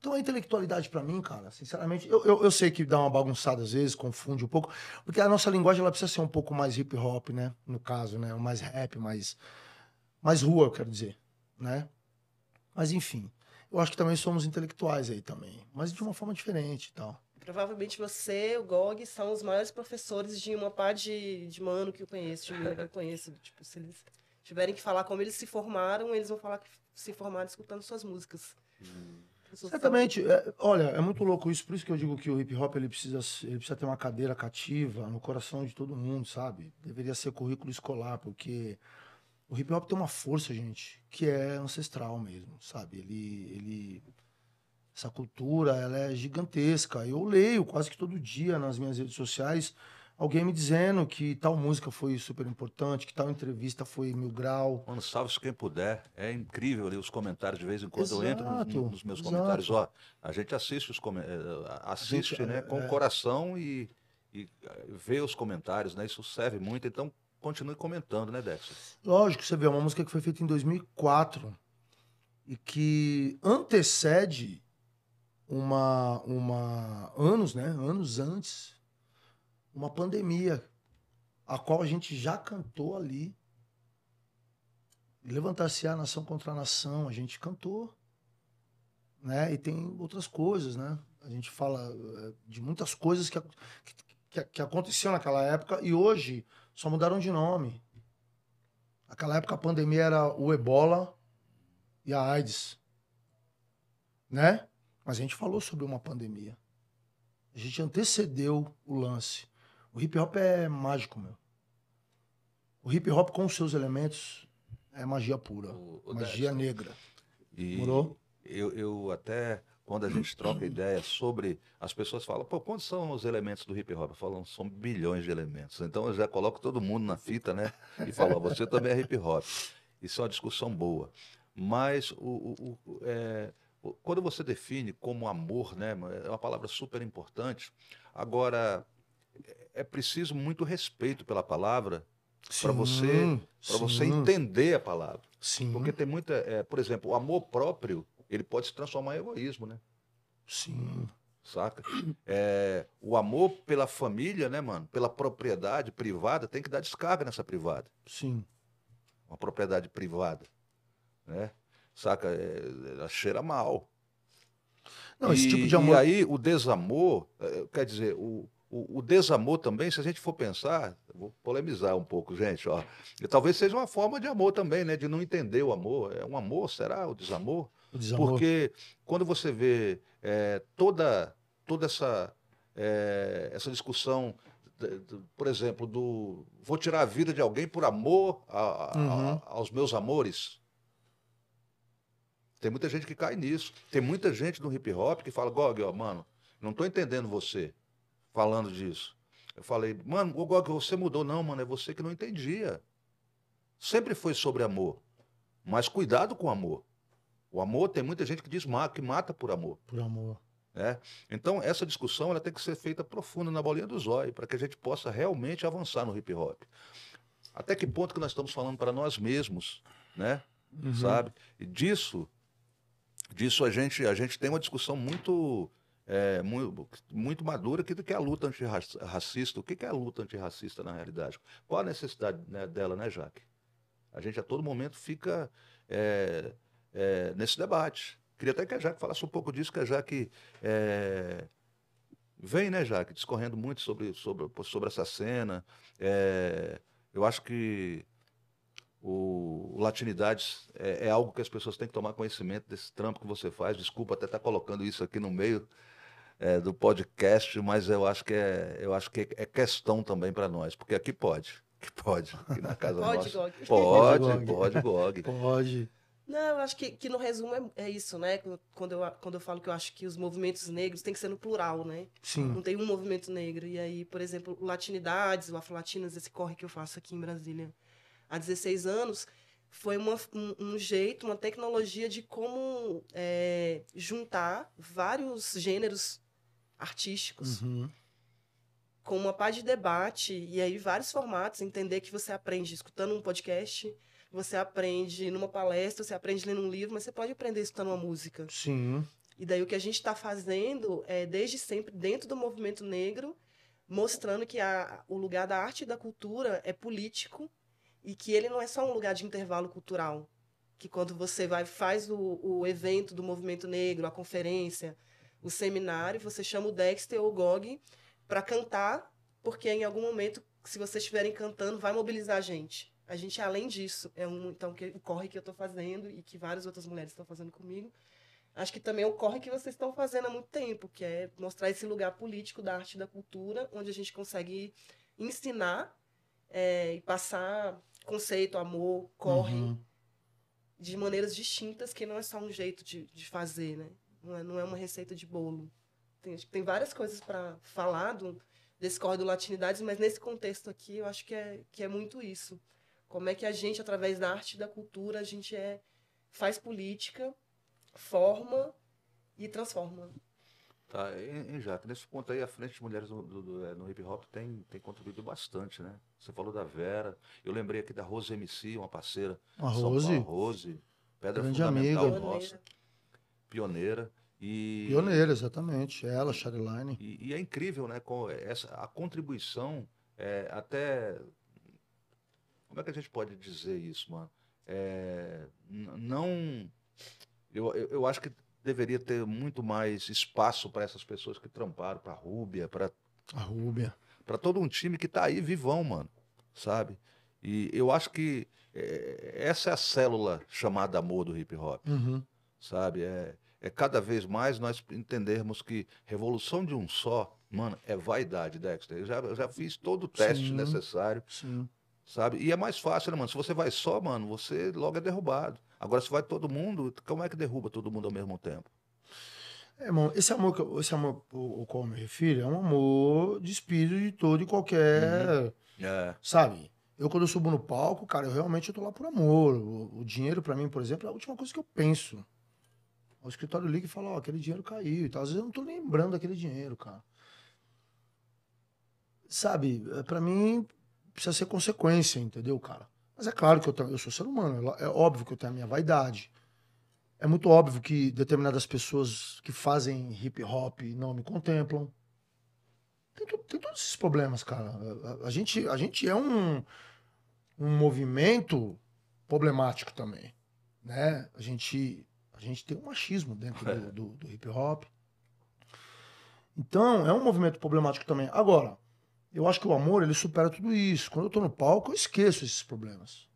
Então a intelectualidade para mim, cara, sinceramente, eu, eu, eu, sei que dá uma bagunçada às vezes, confunde um pouco, porque a nossa linguagem ela precisa ser um pouco mais hip hop, né? No caso, né? Mais rap, mais, mais rua, eu quero dizer, né? Mas enfim, eu acho que também somos intelectuais aí também, mas de uma forma diferente e tal. Provavelmente você, o Gog, são os maiores professores de uma pá de, de mano que eu conheço, de menino que eu conheço. Tipo, se eles tiverem que falar como eles se formaram, eles vão falar que se formaram escutando suas músicas. Hum. Certamente, é, olha, é muito louco isso, por isso que eu digo que o hip hop ele precisa, ele precisa ter uma cadeira cativa no coração de todo mundo, sabe? Deveria ser currículo escolar, porque o hip hop tem uma força, gente, que é ancestral mesmo, sabe? Ele, ele essa cultura, ela é gigantesca. Eu leio quase que todo dia nas minhas redes sociais alguém me dizendo que tal música foi super importante, que tal entrevista foi mil grau. Mano, salve-se quem puder. É incrível ali os comentários de vez em quando exato, eu entro nos, nos meus exato. comentários. Ó, a gente assiste os com... Eh, assiste, gente, né, com é... o coração e, e eh, vê os comentários, né? Isso serve muito. Então continue comentando, né, Dexter? Lógico, você vê, é uma música que foi feita em 2004 e que antecede uma, uma anos, né, anos antes, uma pandemia, a qual a gente já cantou ali. Levantar-se a nação contra a nação, a gente cantou, né? E tem outras coisas, né? A gente fala eh, de muitas coisas que, que, que naquela época e hoje só mudaram de nome. Naquela época a pandemia era o ebola e a AIDS. Né? Mas a gente falou sobre uma pandemia. A gente antecedeu o lance. O hip hop é mágico, meu. O hip hop com os seus elementos é magia pura. O- o magia negra. E Morou? Eu, eu até, quando a gente troca ideia sobre. As pessoas falam, pô, quantos são os elementos do hip hop? Falam, são bilhões de elementos. Então eu já coloco todo mundo na fita, né? E falo, você também é hip hop. Isso é uma discussão boa. Mas o, o- é, quando você define como amor, né? É uma palavra super importante. Agora, é- é preciso muito respeito pela palavra para você, para você entender a palavra. Sim, Porque tem muita, é, por exemplo, o amor próprio, ele pode se transformar em egoísmo, né? sim. Saca? É, o amor pela família, né, mano? Pela propriedade privada, tem que dar descarga nessa privada. Sim. Uma propriedade privada, né? Saca? É, ela cheira mal. Não, esse E- tipo de amor. E aí o desamor, eh, quer dizer, o, o, o desamor também, se a gente for pensar, vou polemizar um pouco, gente, ó. E talvez seja uma forma de amor também, né? De não entender o amor. É um amor, será? O desamor? o desamor. Porque quando você vê eh, toda, toda essa, eh, essa discussão, por exemplo, do vou tirar a vida de alguém por amor a- a- Uhum. aos meus amores. Tem muita gente que cai nisso. Tem muita gente no hip hop que fala, Gog, ó, mano, não tô entendendo você falando disso. Eu falei, mano, ô, Gog, você mudou. Não, mano, é você que não entendia. Sempre foi sobre amor. Mas cuidado com o amor. O amor tem muita gente que diz que mata por amor. Por amor. né? Então, essa discussão ela tem que ser feita profunda na bolinha do zóio, para que a gente possa realmente avançar no hip hop. Até que ponto que nós estamos falando para nós mesmos, né? Uhum. Sabe? E disso, disso a gente, a gente tem uma discussão muito, é, muito, muito madura que, que é a luta antirracista. O que é a luta antirracista na realidade? Qual a necessidade né, dela, né, Jaque? A gente a todo momento fica é, é, nesse debate. Queria até que a Jaque falasse um pouco disso, que a Jaque é, vem, né, Jaque, discorrendo muito sobre, sobre, sobre essa cena. É, eu acho que o, o Latinidades é, é algo que as pessoas têm que tomar conhecimento desse trampo que você faz. Desculpa até estar colocando isso aqui no meio é, do podcast, mas eu acho que é, eu acho que é questão também para nós, porque aqui pode. Que pode, aqui na casa Pode, nossa. Gog. Pode, Pode, pode, Gog. Pode. Não, eu acho que, que no resumo é, é isso, né? Quando eu, quando eu falo que eu acho que os movimentos negros tem que ser no plural, né? Sim. Não tem um movimento negro. E aí, por exemplo, o Latinidades, o Afro-Latinas, esse corre que eu faço aqui em Brasília há 16 anos, foi uma, um, um jeito, uma tecnologia de como é, juntar vários gêneros artísticos Uhum. com uma pá de debate e aí vários formatos, entender que você aprende escutando um podcast, você aprende numa palestra, você aprende lendo um livro, mas você pode aprender escutando uma música. Sim. E daí o que a gente está fazendo é, desde sempre, dentro do movimento negro, mostrando que a, o lugar da arte e da cultura é político e que ele não é só um lugar de intervalo cultural. Que quando você vai faz o, o evento do movimento negro, a conferência, o seminário, você chama o Dexter ou o Gog para cantar, porque em algum momento, se vocês estiverem cantando, vai mobilizar a gente. A gente, além disso, é um então que corre que eu estou fazendo e que várias outras mulheres estão fazendo comigo, acho que também ocorre que vocês estão fazendo há muito tempo, que é mostrar esse lugar político da arte e da cultura, onde a gente consegue ensinar é, e passar conceito, amor, corre, Uhum. de maneiras distintas, que não é só um jeito de, de fazer, né? Não é, não é uma receita de bolo. Tem, acho que tem várias coisas para falar do, desse do Latinidades, mas nesse contexto aqui eu acho que é, que é muito isso. Como é que a gente, através da arte e da cultura, a gente é, faz política, forma e transforma. Tá, e, e Jaque, nesse ponto aí, a Frente de Mulheres no, do- do- é, no hip hop tem, tem contribuído bastante, né? Você falou da Vera, eu lembrei aqui da Rose MC, uma parceira. A São Rose, Paulo, Rose, pedra Grande fundamental amiga. nossa, pioneira. E, pioneira, exatamente. Ela, Shadline. E, e é incrível, né? Com essa, a contribuição, é, até. Como é que a gente pode dizer isso, mano? É, não. Eu, eu, eu acho que deveria ter muito mais espaço para essas pessoas que tramparam, para a Rúbia, para A Rúbia. para todo um time que tá aí vivão, mano, sabe? E eu acho que é, essa é a célula chamada amor do hip hop Uhum. sabe? É, é cada vez mais nós entendermos que revolução de um só Mano, é vaidade, Dexter. Eu já, eu já fiz todo o teste Sim. necessário, Sim. sabe? E é mais fácil, né, mano? Se você vai só, mano, você logo é derrubado. Agora, se vai todo mundo, como é que derruba todo mundo ao mesmo tempo? É, irmão, esse amor, que eu- esse amor ao ao qual eu me refiro é um amor de espírito de todo e qualquer. É. Sabe? Eu, quando eu subo no palco, cara, eu realmente eu tô lá por amor. O, o dinheiro, pra mim, por exemplo, é a última coisa que eu penso. O escritório liga e fala, ó, aquele dinheiro caiu e tal. Às vezes eu não tô lembrando daquele dinheiro, cara. Sabe? É, Pra mim, precisa ser consequência, entendeu, cara? Mas é claro que eu, tenho- eu sou ser humano. é É óbvio que eu tenho a minha vaidade. É muito óbvio que determinadas pessoas que fazem hip hop não me contemplam. Tem, tem todos esses problemas, cara. A- a gente, a gente é um, um movimento problemático também, né? A gente, a gente tem um machismo dentro do, do, do hip hop. Então, é um movimento problemático também. Agora, eu acho que o amor, ele supera tudo isso. Quando eu tô no palco, eu esqueço esses problemas,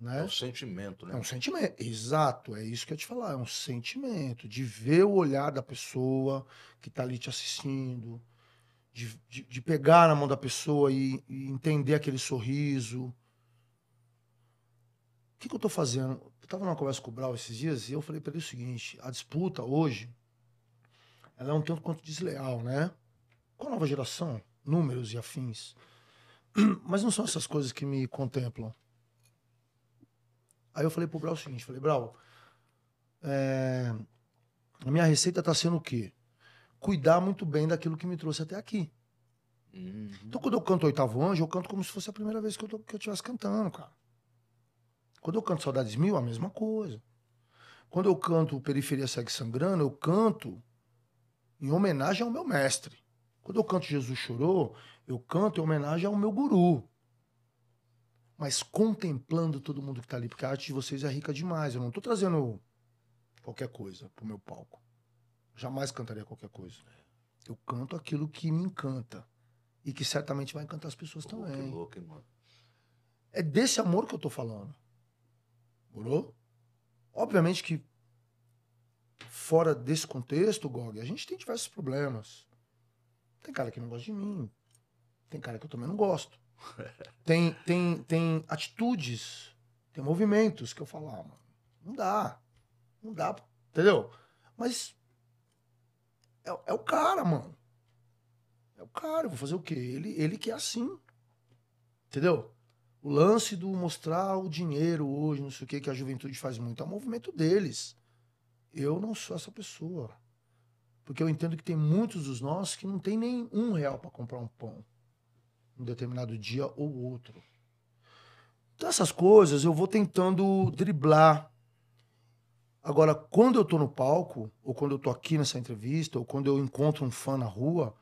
É né? um sentimento, É né? um sentimento. Exato, é isso que eu ia te falar. É um sentimento de ver o olhar da pessoa que tá ali te assistindo, de, de, de pegar na mão da pessoa e, e entender aquele sorriso. O que, que eu tô fazendo? Eu tava numa conversa com o Brau esses dias e eu falei para ele o seguinte: a disputa hoje ela é um tanto quanto desleal, né? Com a nova geração, números e afins. Mas não são essas coisas que me contemplam. Aí eu falei pro Brau o seguinte, falei, Brau, é, a minha receita tá sendo o quê? Cuidar muito bem daquilo que me trouxe até aqui. Uhum. Então quando eu canto Oitavo Anjo, eu canto como se fosse a primeira vez que eu, tô, que eu estivesse cantando, cara. Quando eu canto Saudades Mil, a mesma coisa. Quando eu canto Periferia Segue Sangrando, eu canto em homenagem ao meu mestre. Quando eu canto Jesus Chorou, eu canto em homenagem ao meu guru. Mas contemplando todo mundo que tá ali, porque a arte de vocês é rica demais. Eu não tô trazendo qualquer coisa pro meu palco. Jamais cantaria qualquer coisa. Eu canto aquilo que me encanta. E que certamente vai encantar as pessoas Pô, que também. louco, hein, mano? É desse amor que eu tô falando. Morou? Obviamente que fora desse contexto, Gog, a gente tem diversos problemas. Tem cara que não gosta de mim. Tem cara que eu também não gosto. Tem, tem, tem atitudes, tem movimentos que eu falo, ah, mano, não dá. Não dá, entendeu? Mas é, é o cara, mano. É o cara, eu vou fazer o quê? Ele, ele que é assim. Entendeu? O lance do mostrar o dinheiro hoje, não sei o que, que a juventude faz muito, é o movimento deles. Eu não sou essa pessoa. Porque eu entendo que tem muitos dos nossos que não tem nem um real para comprar um pão um determinado dia ou outro. Então, essas coisas eu vou tentando driblar. Agora, quando eu tô no palco, ou quando eu tô aqui nessa entrevista, ou quando eu encontro um fã na rua,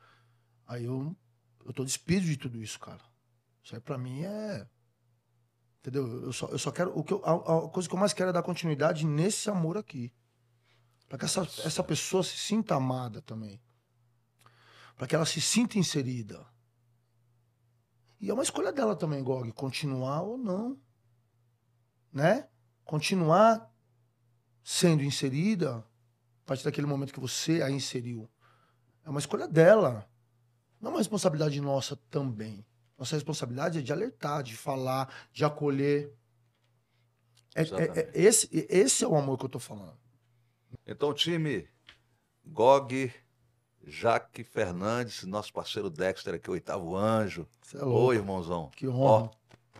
aí eu, eu tô despido de tudo isso, cara. Isso aí pra mim é. Entendeu? Eu só, eu só quero. O que eu- a, a coisa que eu mais quero é dar continuidade nesse amor aqui. Pra que essa, essa pessoa se sinta amada também. Pra que ela se sinta inserida. E é uma escolha dela também, Gog, continuar ou não. Né? Continuar sendo inserida a partir daquele momento que você a inseriu. É uma escolha dela. Não é uma responsabilidade nossa também. Nossa responsabilidade é de alertar, de falar, de acolher. É- é- é- esse, esse é o amor que eu tô falando. Então, time, Gog, Jaque Fernandes, nosso parceiro Dexter aqui, oitavo anjo. É louco. Oi, irmãozão. Que honra. Ó,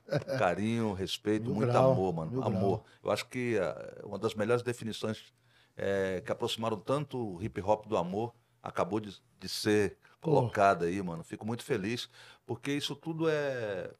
carinho, respeito, Mil muito grau, amor, mano. mil amor. grau. Eu acho que ah, uma das melhores definições eh, que aproximaram tanto o hip hop do amor acabou de, de ser. Colocada aí, mano. Fico muito feliz, porque isso tudo é,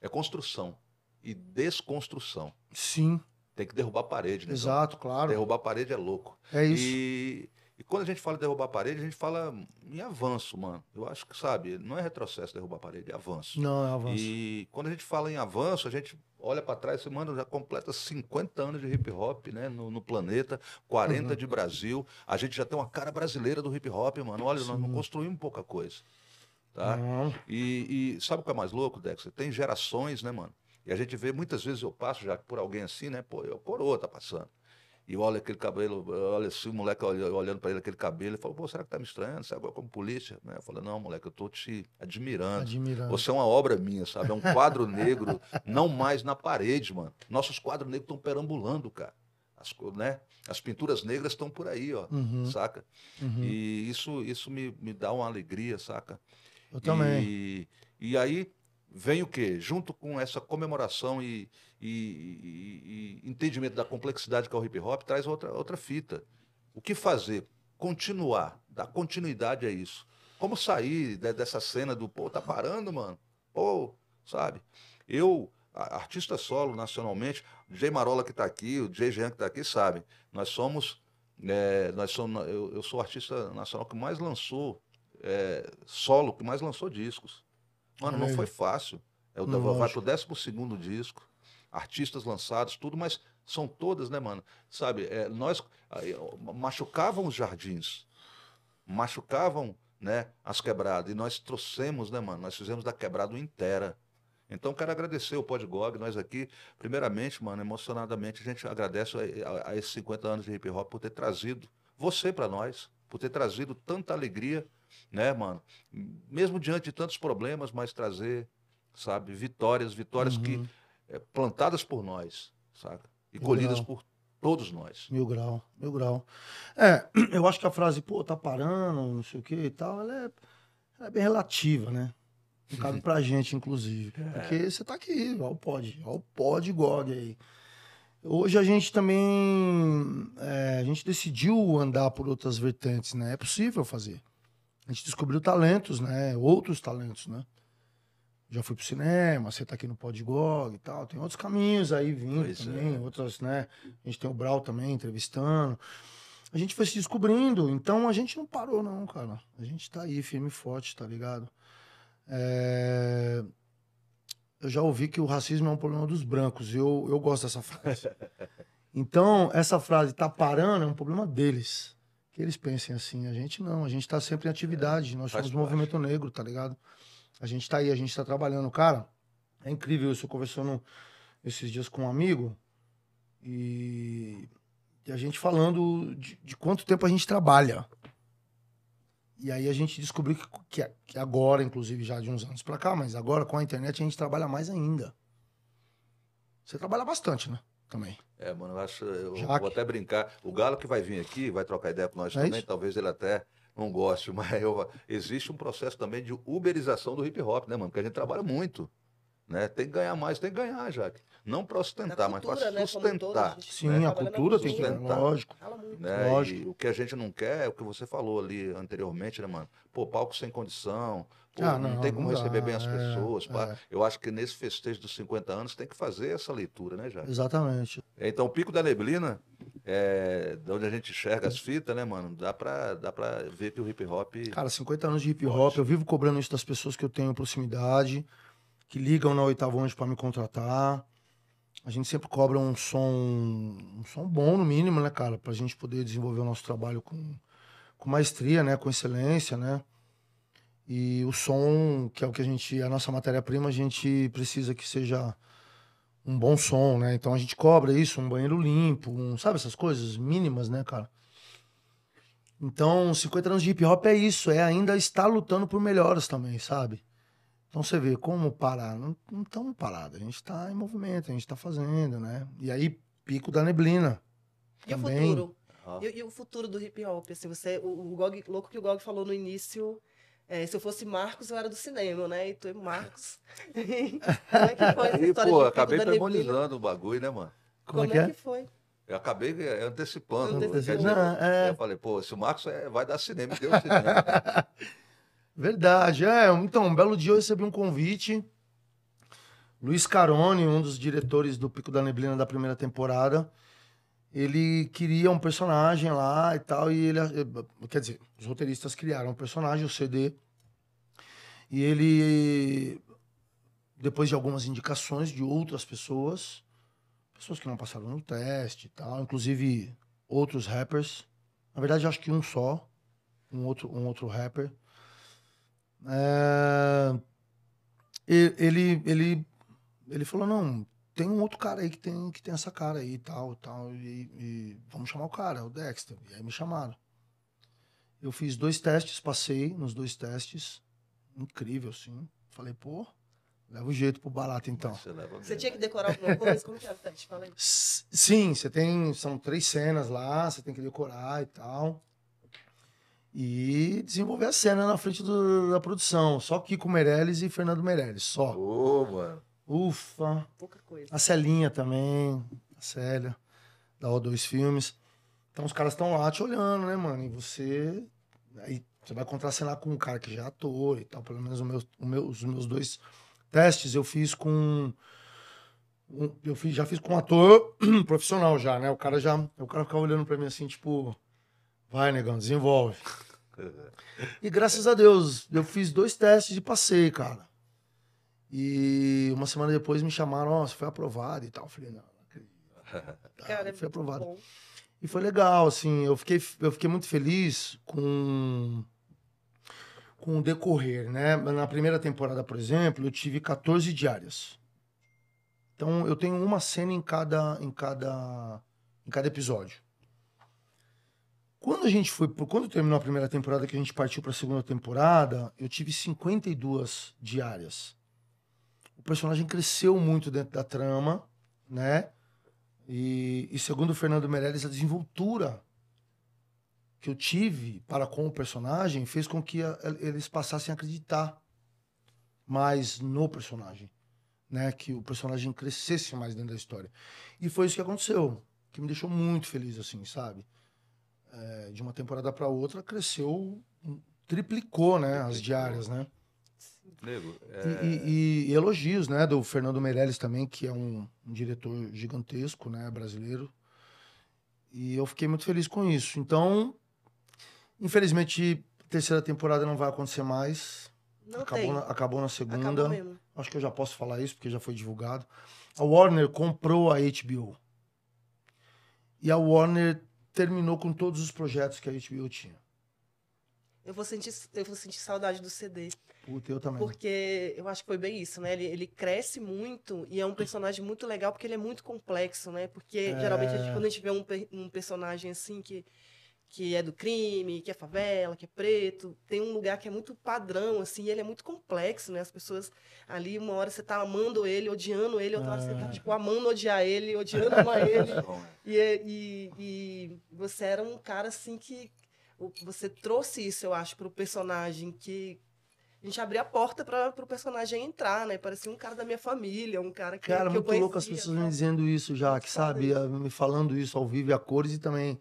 é construção e desconstrução. Sim, Tem que derrubar a parede, né? exato, claro. Derrubar a parede é louco. É isso. E, e quando a gente fala em derrubar a parede, a gente fala em avanço, mano. Eu acho que, sabe, não é retrocesso derrubar a parede, é avanço. Não, é avanço. E quando a gente fala em avanço, a gente olha para trás e mano, já completa 50 anos de hip hop, né, no, no planeta, 40 Uhum. de Brasil. A gente já tem uma cara brasileira do hip hop, mano. Olha, nós não Sim. construímos pouca coisa. Tá? Não. E, e sabe o que é mais louco, Dexter? Tem gerações, né, mano? E a gente vê, muitas vezes eu passo já por alguém assim, né? Pô, eu coroa tá passando. E olha aquele cabelo, olha assim, o moleque olhando para ele, aquele cabelo, ele falou, pô, será que tá me estranhando? Você agora como polícia? Né? Eu falei, não, moleque, eu tô te admirando. Admirando. Você é uma obra minha, sabe? É um quadro negro, não mais na parede, mano. Nossos quadros negros estão perambulando, cara. As, né? As pinturas negras estão por aí, ó, Uhum, saca? uhum. E isso, isso me, me dá uma alegria, saca? Eu também. E, e aí vem o quê? Junto com essa comemoração e, e- e- e entendimento da complexidade que é o hip hop, traz outra, outra fita. O que fazer? Continuar, dar continuidade a isso. Como sair de- dessa cena do, pô, tá parando, mano? Pô, sabe? Eu, artista solo nacionalmente, o Jay Marola que tá aqui, o Jay Jean que tá aqui, sabe? Nós somos, é, nós somos eu, eu sou o artista nacional que mais lançou é, solo, que mais lançou discos. Mano, não aí. foi fácil. É o vai pro 12 segundo disco, artistas lançados, tudo, mas são todas, né, mano? Sabe, é, nós machucavam os jardins, machucavam, né, as quebradas, e nós trouxemos, né, mano? Nós fizemos da quebrada inteira. Então, quero agradecer o Podgog, nós aqui, primeiramente, mano, emocionadamente, a gente agradece a, a- a esses 50 anos de hip hop por ter trazido você para nós, por ter trazido tanta alegria, né, mano? Mesmo diante de tantos problemas, mas trazer, sabe, vitórias, vitórias que Uhum. É, plantadas por nós, saca? E Legal. colhidas por todos nós. Mil grau, mil grau. É, eu acho que a frase, pô, tá parando, não sei o que e tal, ela é, ela é bem relativa, né? Não cabe pra gente, inclusive. Porque você tá aqui, ó o pod, ó o pod GOG aí. Hoje a gente também, é, a gente decidiu andar por outras vertentes, né? É possível fazer. A gente descobriu talentos, né? Outros talentos, né? Já fui pro cinema, você tá aqui no Podgog e tal. Tem outros caminhos aí vindo Pois também, é. outras, né? A gente tem o Brau também entrevistando. A gente foi se descobrindo, então a gente não parou, não, cara. A gente tá aí, firme e forte, tá ligado? É, Eu já ouvi que o racismo é um problema dos brancos. Eu, eu gosto dessa frase. Então, essa frase tá parando é um problema deles. Que eles pensem assim. A gente não, a gente tá sempre em atividade. Nós faz somos parte. movimento negro, tá ligado? A gente tá aí, a gente tá trabalhando. Cara, é incrível isso. Eu conversando esses dias com um amigo e, e a gente falando de, de quanto tempo a gente trabalha. E aí a gente descobriu que, que, que agora, inclusive já de uns anos pra cá, mas agora com a internet a gente trabalha mais ainda. Você trabalha bastante, né? Também. É, mano, eu acho, eu Jaque. vou até brincar. O Galo que vai vir aqui, vai trocar ideia com nós É também, isso? talvez ele até não goste, mas eu- existe um processo também de uberização do hip hop, né, mano? Porque a gente trabalha muito. Né? Tem que ganhar mais, tem que ganhar, Jaque. Não para ostentar, mas cultura, para né, sustentar. Sim, né, a cultura tem que. sustentar. Lógico. Né? Lógico. E o que a gente não quer é o que você falou ali anteriormente, né, mano? Pô, palco sem condição, pô, Ah, não, não, tem como não receber dá, bem as é, pessoas. pá. é. Eu acho que nesse festejo dos 50 anos tem que fazer essa leitura, né, Jaque? Exatamente. Então, o Pico da Neblina, é, de onde a gente enxerga as fitas, né, mano? Dá pra, dá pra ver que o hip hop. Cara, 50 anos de hip hop, eu vivo cobrando isso das pessoas que eu tenho proximidade, que ligam na oitavo anjo pra me contratar. A gente sempre cobra um som, um som bom no mínimo, né, cara, pra gente poder desenvolver o nosso trabalho com, com maestria, né, com excelência, né? E o som, que é o que a gente, a nossa matéria-prima, a gente precisa que seja um bom som, né? Então a gente cobra isso, um banheiro limpo, um, sabe essas coisas mínimas, né, cara? Então, 50 anos de hip hop é isso, é ainda estar lutando por melhoras também, sabe? Então você vê como parar. Não estamos parados, a gente está em movimento, a gente está fazendo, né? E aí, pico da neblina. E o também. futuro? Ah. E, e o futuro do hip hop? Assim, você, o, o Gog, louco que o Gog falou no início, é, se eu fosse Marcos, eu era do cinema, né? E tu é Marcos. Como é que foi essa Aí, história pô, de Pico acabei da Neblina? premonizando o bagulho, né, mano? Como, é que é? foi? Eu acabei eh, antecipando. Antecipou. quer dizer, Não, é. Eu falei, pô, se o Marcos é, vai dar cinema, deu cinema. Verdade, é. Então, um belo dia eu recebi um convite. Luiz Carone, um dos diretores do Pico da Neblina da primeira temporada, ele queria um personagem lá e tal, e ele, eh, quer dizer, os roteiristas criaram um personagem, o CD, e ele, depois de algumas indicações de outras pessoas, pessoas que não passaram no teste e tal, inclusive outros rappers, na verdade acho que um só, um outro, um outro rapper, é, ele, ele, ele falou, não, tem um outro cara aí que tem, que tem essa cara aí e tal, tal, e, e vamos chamar o cara, o Dexter. E aí me chamaram. Eu fiz dois testes, passei nos dois testes. Incrível, sim. Falei, pô, leva o jeito pro barato então. Você, você tinha que decorar alguma coisa? Como que era o teste? Fala aí. Sim, você tem. São três cenas lá, você tem que decorar e tal. E desenvolver a cena na frente do, da produção. Só Kiko Meirelles e Fernando Meirelles, só. Ô, oh, mano. Ufa. Pouca coisa. A Celinha também, a Célia, da O2 Filmes. Então os caras estão lá te olhando, né, mano? E você. Aí você vai contracenar com um cara que já é ator e tal. Pelo menos o meu, o meu, os meus dois testes eu fiz com. Um, eu fiz, já fiz com um ator profissional já, né? O cara já. O cara ficava olhando pra mim assim, tipo. Vai, negão, desenvolve. e graças a Deus, eu fiz dois testes e passei, cara. E uma semana depois me chamaram, ó, oh, você foi aprovado e tal. Eu falei, não, não acredito. Cara, ah, foi aprovado. Bom. E foi legal, assim, eu fiquei, eu fiquei muito feliz com, com o decorrer, né? Na primeira temporada, por exemplo, eu tive 14 diárias. Então eu tenho uma cena em cada, em cada, em cada episódio. Quando a gente foi, quando terminou a primeira temporada, que a gente partiu para a segunda temporada, eu tive 52 diárias personagem cresceu muito dentro da trama, né? E, e segundo o Fernando Meirelles, a desenvoltura que eu tive para com o personagem fez com que a, eles passassem a acreditar mais no personagem, né? Que o personagem crescesse mais dentro da história. E foi isso que aconteceu, que me deixou muito feliz, assim, sabe? É, de uma temporada para outra cresceu, triplicou, né? As diárias, né? Nego, é... e, e, e, elogios, né, do Fernando Meirelles também, que é um, um, diretor gigantesco, né, brasileiro. E eu fiquei muito feliz com isso. Então, infelizmente, a terceira temporada não vai acontecer mais. Não acabou, tem. Na, acabou na segunda. Acabou Acho que eu já posso falar isso, porque já foi divulgado. A Warner comprou a HBO. E a Warner terminou com todos os projetos que a HBO tinha. Eu vou sentir, eu vou sentir saudade do CD. Puta, eu também. Porque eu acho que foi bem isso, né? Ele, ele cresce muito e é um personagem muito legal porque ele é muito complexo, né? Porque é... geralmente a gente, quando a gente vê um, um personagem assim que, que é do crime, que é favela, que é preto, tem um lugar que é muito padrão, assim, e ele é muito complexo, né? As pessoas ali, uma hora você tá amando ele, odiando ele, outra hora você tá, é. tipo, amando odiar ele, odiando amar ele. E, e, e você era um cara, assim, que você trouxe isso, eu acho, para o personagem que a gente abria a porta para o personagem entrar, né? Parecia um cara da minha família, um cara que, cara, que muito conhecia, louco as pessoas me dizendo isso já, que sabe, me falando isso ao vivo e a cores e também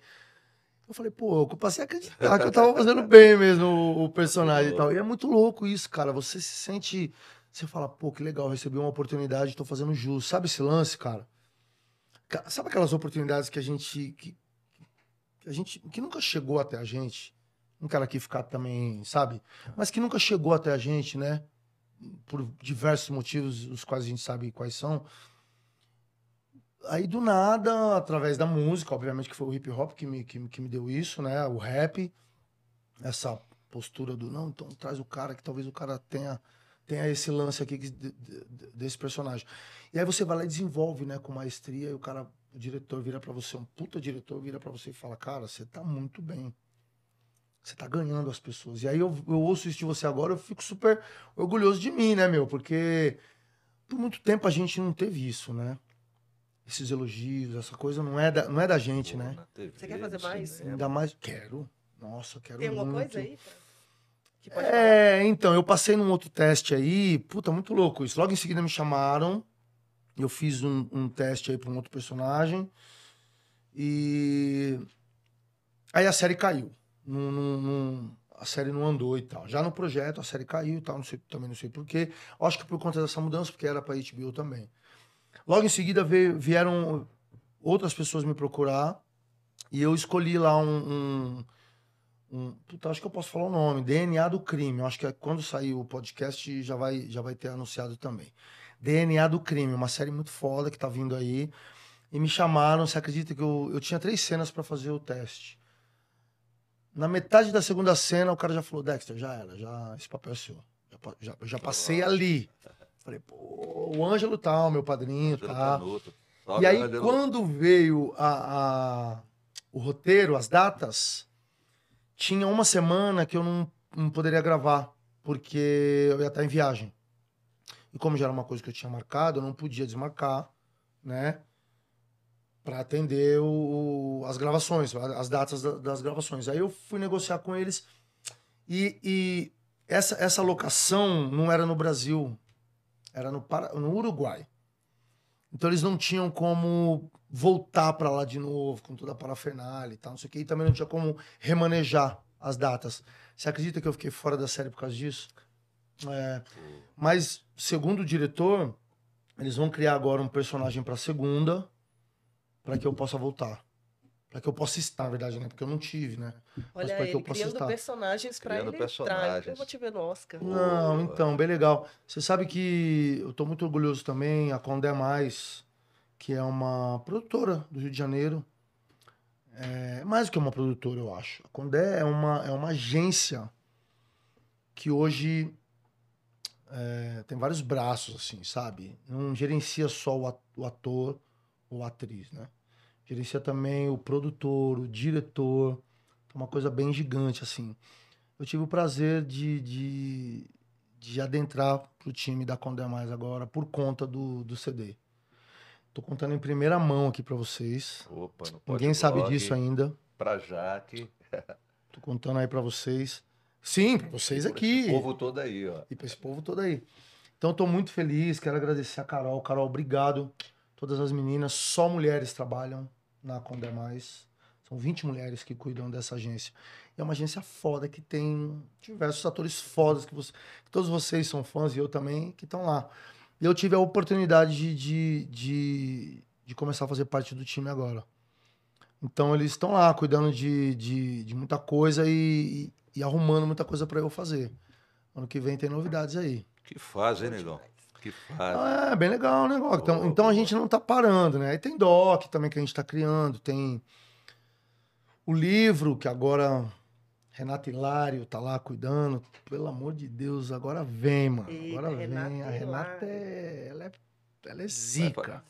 eu falei, pô, eu passei a acreditar que eu tava fazendo bem mesmo o, o personagem e tal. E é muito louco isso, cara. Você se sente. Você fala, pô, que legal, recebi uma oportunidade, tô fazendo jus. Sabe esse lance, cara? Sabe aquelas oportunidades que a gente. Que, que a gente. que nunca chegou até a gente? um cara que ficar também, sabe? Mas que nunca chegou até a gente, né? Por diversos motivos, os quais a gente sabe quais são. Aí do nada, através da música, obviamente que foi o hip hop que me, que, que me deu isso, né? O rap, essa postura do não, então traz o cara que talvez o cara tenha tenha esse lance aqui desse personagem. E aí você vai lá e desenvolve, né, com maestria, e o cara, o diretor vira para você, um puta diretor vira para você e fala: "Cara, você tá muito bem". Você tá ganhando as pessoas. E aí eu, eu ouço isso de você agora, eu fico super orgulhoso de mim, né, meu? Porque por muito tempo a gente não teve isso, né? Esses elogios, essa coisa não é da, não é da gente, Pô, né? Você quer fazer mais? Ainda mais. Quero. Nossa, quero Tem alguma coisa aí? É, falar? então, eu passei num outro teste aí. Puta, muito louco isso. Logo em seguida me chamaram. Eu fiz um, um teste aí pra um outro personagem. E. Aí a série caiu não, não, não, a série não andou e tal. Já no projeto, a série caiu e tal, não sei, também não sei porquê. Acho que por conta dessa mudança, porque era para HBO também. Logo em seguida veio, vieram outras pessoas me procurar e eu escolhi lá um, um, um puta, acho que eu posso falar o nome, DNA do crime. Eu acho que é quando sair o podcast já vai, já vai ter anunciado também. DNA do crime, uma série muito foda que tá vindo aí. E me chamaram, você acredita que eu, eu tinha três cenas para fazer o teste. Na metade da segunda cena, o cara já falou: Dexter, já era, já, esse papel é seu. Já, já, já passei ali. Falei, pô, o Ângelo tal, meu padrinho, tá. Canuto. E aí, quando veio a, a- o roteiro, as datas, tinha uma semana que eu não, não poderia gravar, porque eu ia estar em viagem. E como já era uma coisa que eu tinha marcado, eu não podia desmarcar, né? Pra atender o- as gravações, as datas da- das gravações. Aí eu fui negociar com eles e, e essa, essa locação não era no Brasil, era no, Para- no Uruguai. Então eles não tinham como voltar para lá de novo com toda a parafernália e tal, não sei o quê. E também não tinha como remanejar as datas. Você acredita que eu fiquei fora da série por causa disso? É, mas, segundo o diretor, eles vão criar agora um personagem para segunda para que eu possa voltar. Para que eu possa estar, na verdade, né? Porque eu não tive, né? Olha pra que eu ele possa criando estar. personagens pra Criando ele entrar. personagens. Eu vou te ver no Oscar. Não, então, bem legal. Você sabe que eu tô muito orgulhoso também, a Condé Mais, que é uma produtora do Rio de Janeiro. É mais do que uma produtora, eu acho. A Condé é uma, é uma agência que hoje é, tem vários braços, assim, sabe? Não gerencia só o at- o ator ou atriz, né? Gerencia também o produtor, o diretor. É uma coisa bem gigante, assim eu tive o prazer de, de, de adentrar pro time da Condé Mais agora por conta do, do CD. Tô contando em primeira mão aqui para vocês. Opa, no Ninguém sabe disso ainda. Pra Jaque. Tô contando aí para vocês. Sim, para vocês aqui. Esse povo todo aí, ó. E para esse povo todo aí. Então, estou muito feliz. Quero agradecer a Carol. Carol, obrigado. Todas as meninas, só mulheres trabalham na Condé Mais. São 20 mulheres que cuidam dessa agência. E é uma agência foda que tem diversos atores fodas que, você, que todos vocês são fãs e eu também, que estão lá. E eu tive a oportunidade de, de, de, de começar a fazer parte do time agora. Então eles estão lá cuidando de, de, de muita coisa e, e, e arrumando muita coisa para eu fazer. Ano que vem tem novidades aí. Que faz, hein, negão? Que faz. Ah, é bem legal, né? Gog? Então, então a gente não tá parando, né? Aí tem doc também que a gente tá criando, tem o livro que agora Renata Hilário tá lá cuidando. Pelo amor de Deus, agora vem, mano. Eita, Agora vem. Renata A Renata é, ela é, ela é Vai zica. pra-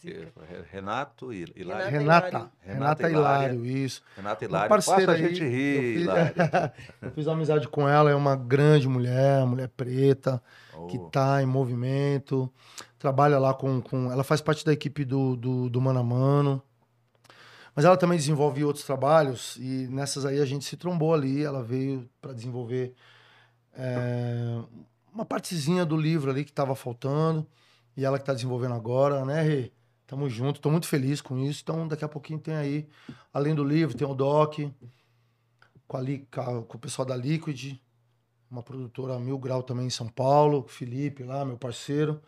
Renato e Hilário. Renata Renata, Renata Hilário, isso. Renata Hilário. parceira Faça a gente eu rir, fiz- Hilário. Eu fiz uma amizade com ela, é uma grande mulher, mulher preta. que Oh, tá em movimento, trabalha lá com, com. Ela faz parte da equipe do, do, do Mano a Mano. Mas ela também desenvolve outros trabalhos, e nessas aí a gente se trombou ali. Ela veio para desenvolver é, uma partezinha do livro ali que estava faltando, e ela que está desenvolvendo agora, né, Rê? Tamo junto, tô muito feliz com isso. Então, daqui a pouquinho tem aí, além do livro, tem o Doc, com, a, com o pessoal da Liquid, uma produtora Mil Grau também em São Paulo, Felipe lá, meu parceiro.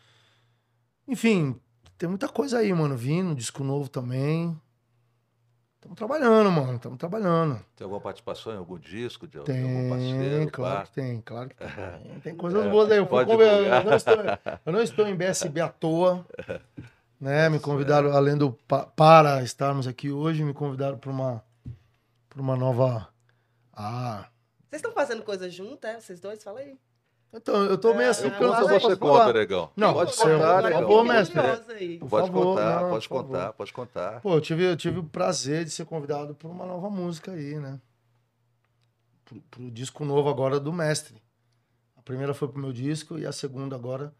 Enfim, tem muita coisa aí, mano, vindo, disco novo também. Estamos trabalhando, mano, estamos trabalhando. Tem alguma participação em algum disco de algum Tem, parceiro? claro pá? que tem, claro que tem. Tem coisas boas aí. Eu, pode eu não estou, eu não estou em BSB à toa. Né? Me convidaram, além do pa- para estarmos aqui hoje, me convidaram para uma, pra uma nova. Ah. Vocês estão fazendo coisa junto, é? Vocês dois? Fala aí. Então, eu tô meio assim, Eu porque eu se você conta, negão. Não, pode você- contar, por negão. favor, mestre. aí. Por Pode favor, contar, não, pode por favor. contar, pode contar. Pô, eu tive, eu tive o prazer de ser convidado por uma nova música aí, né? Pro, pro disco novo agora do Mestre. A primeira foi pro meu disco e a segunda agora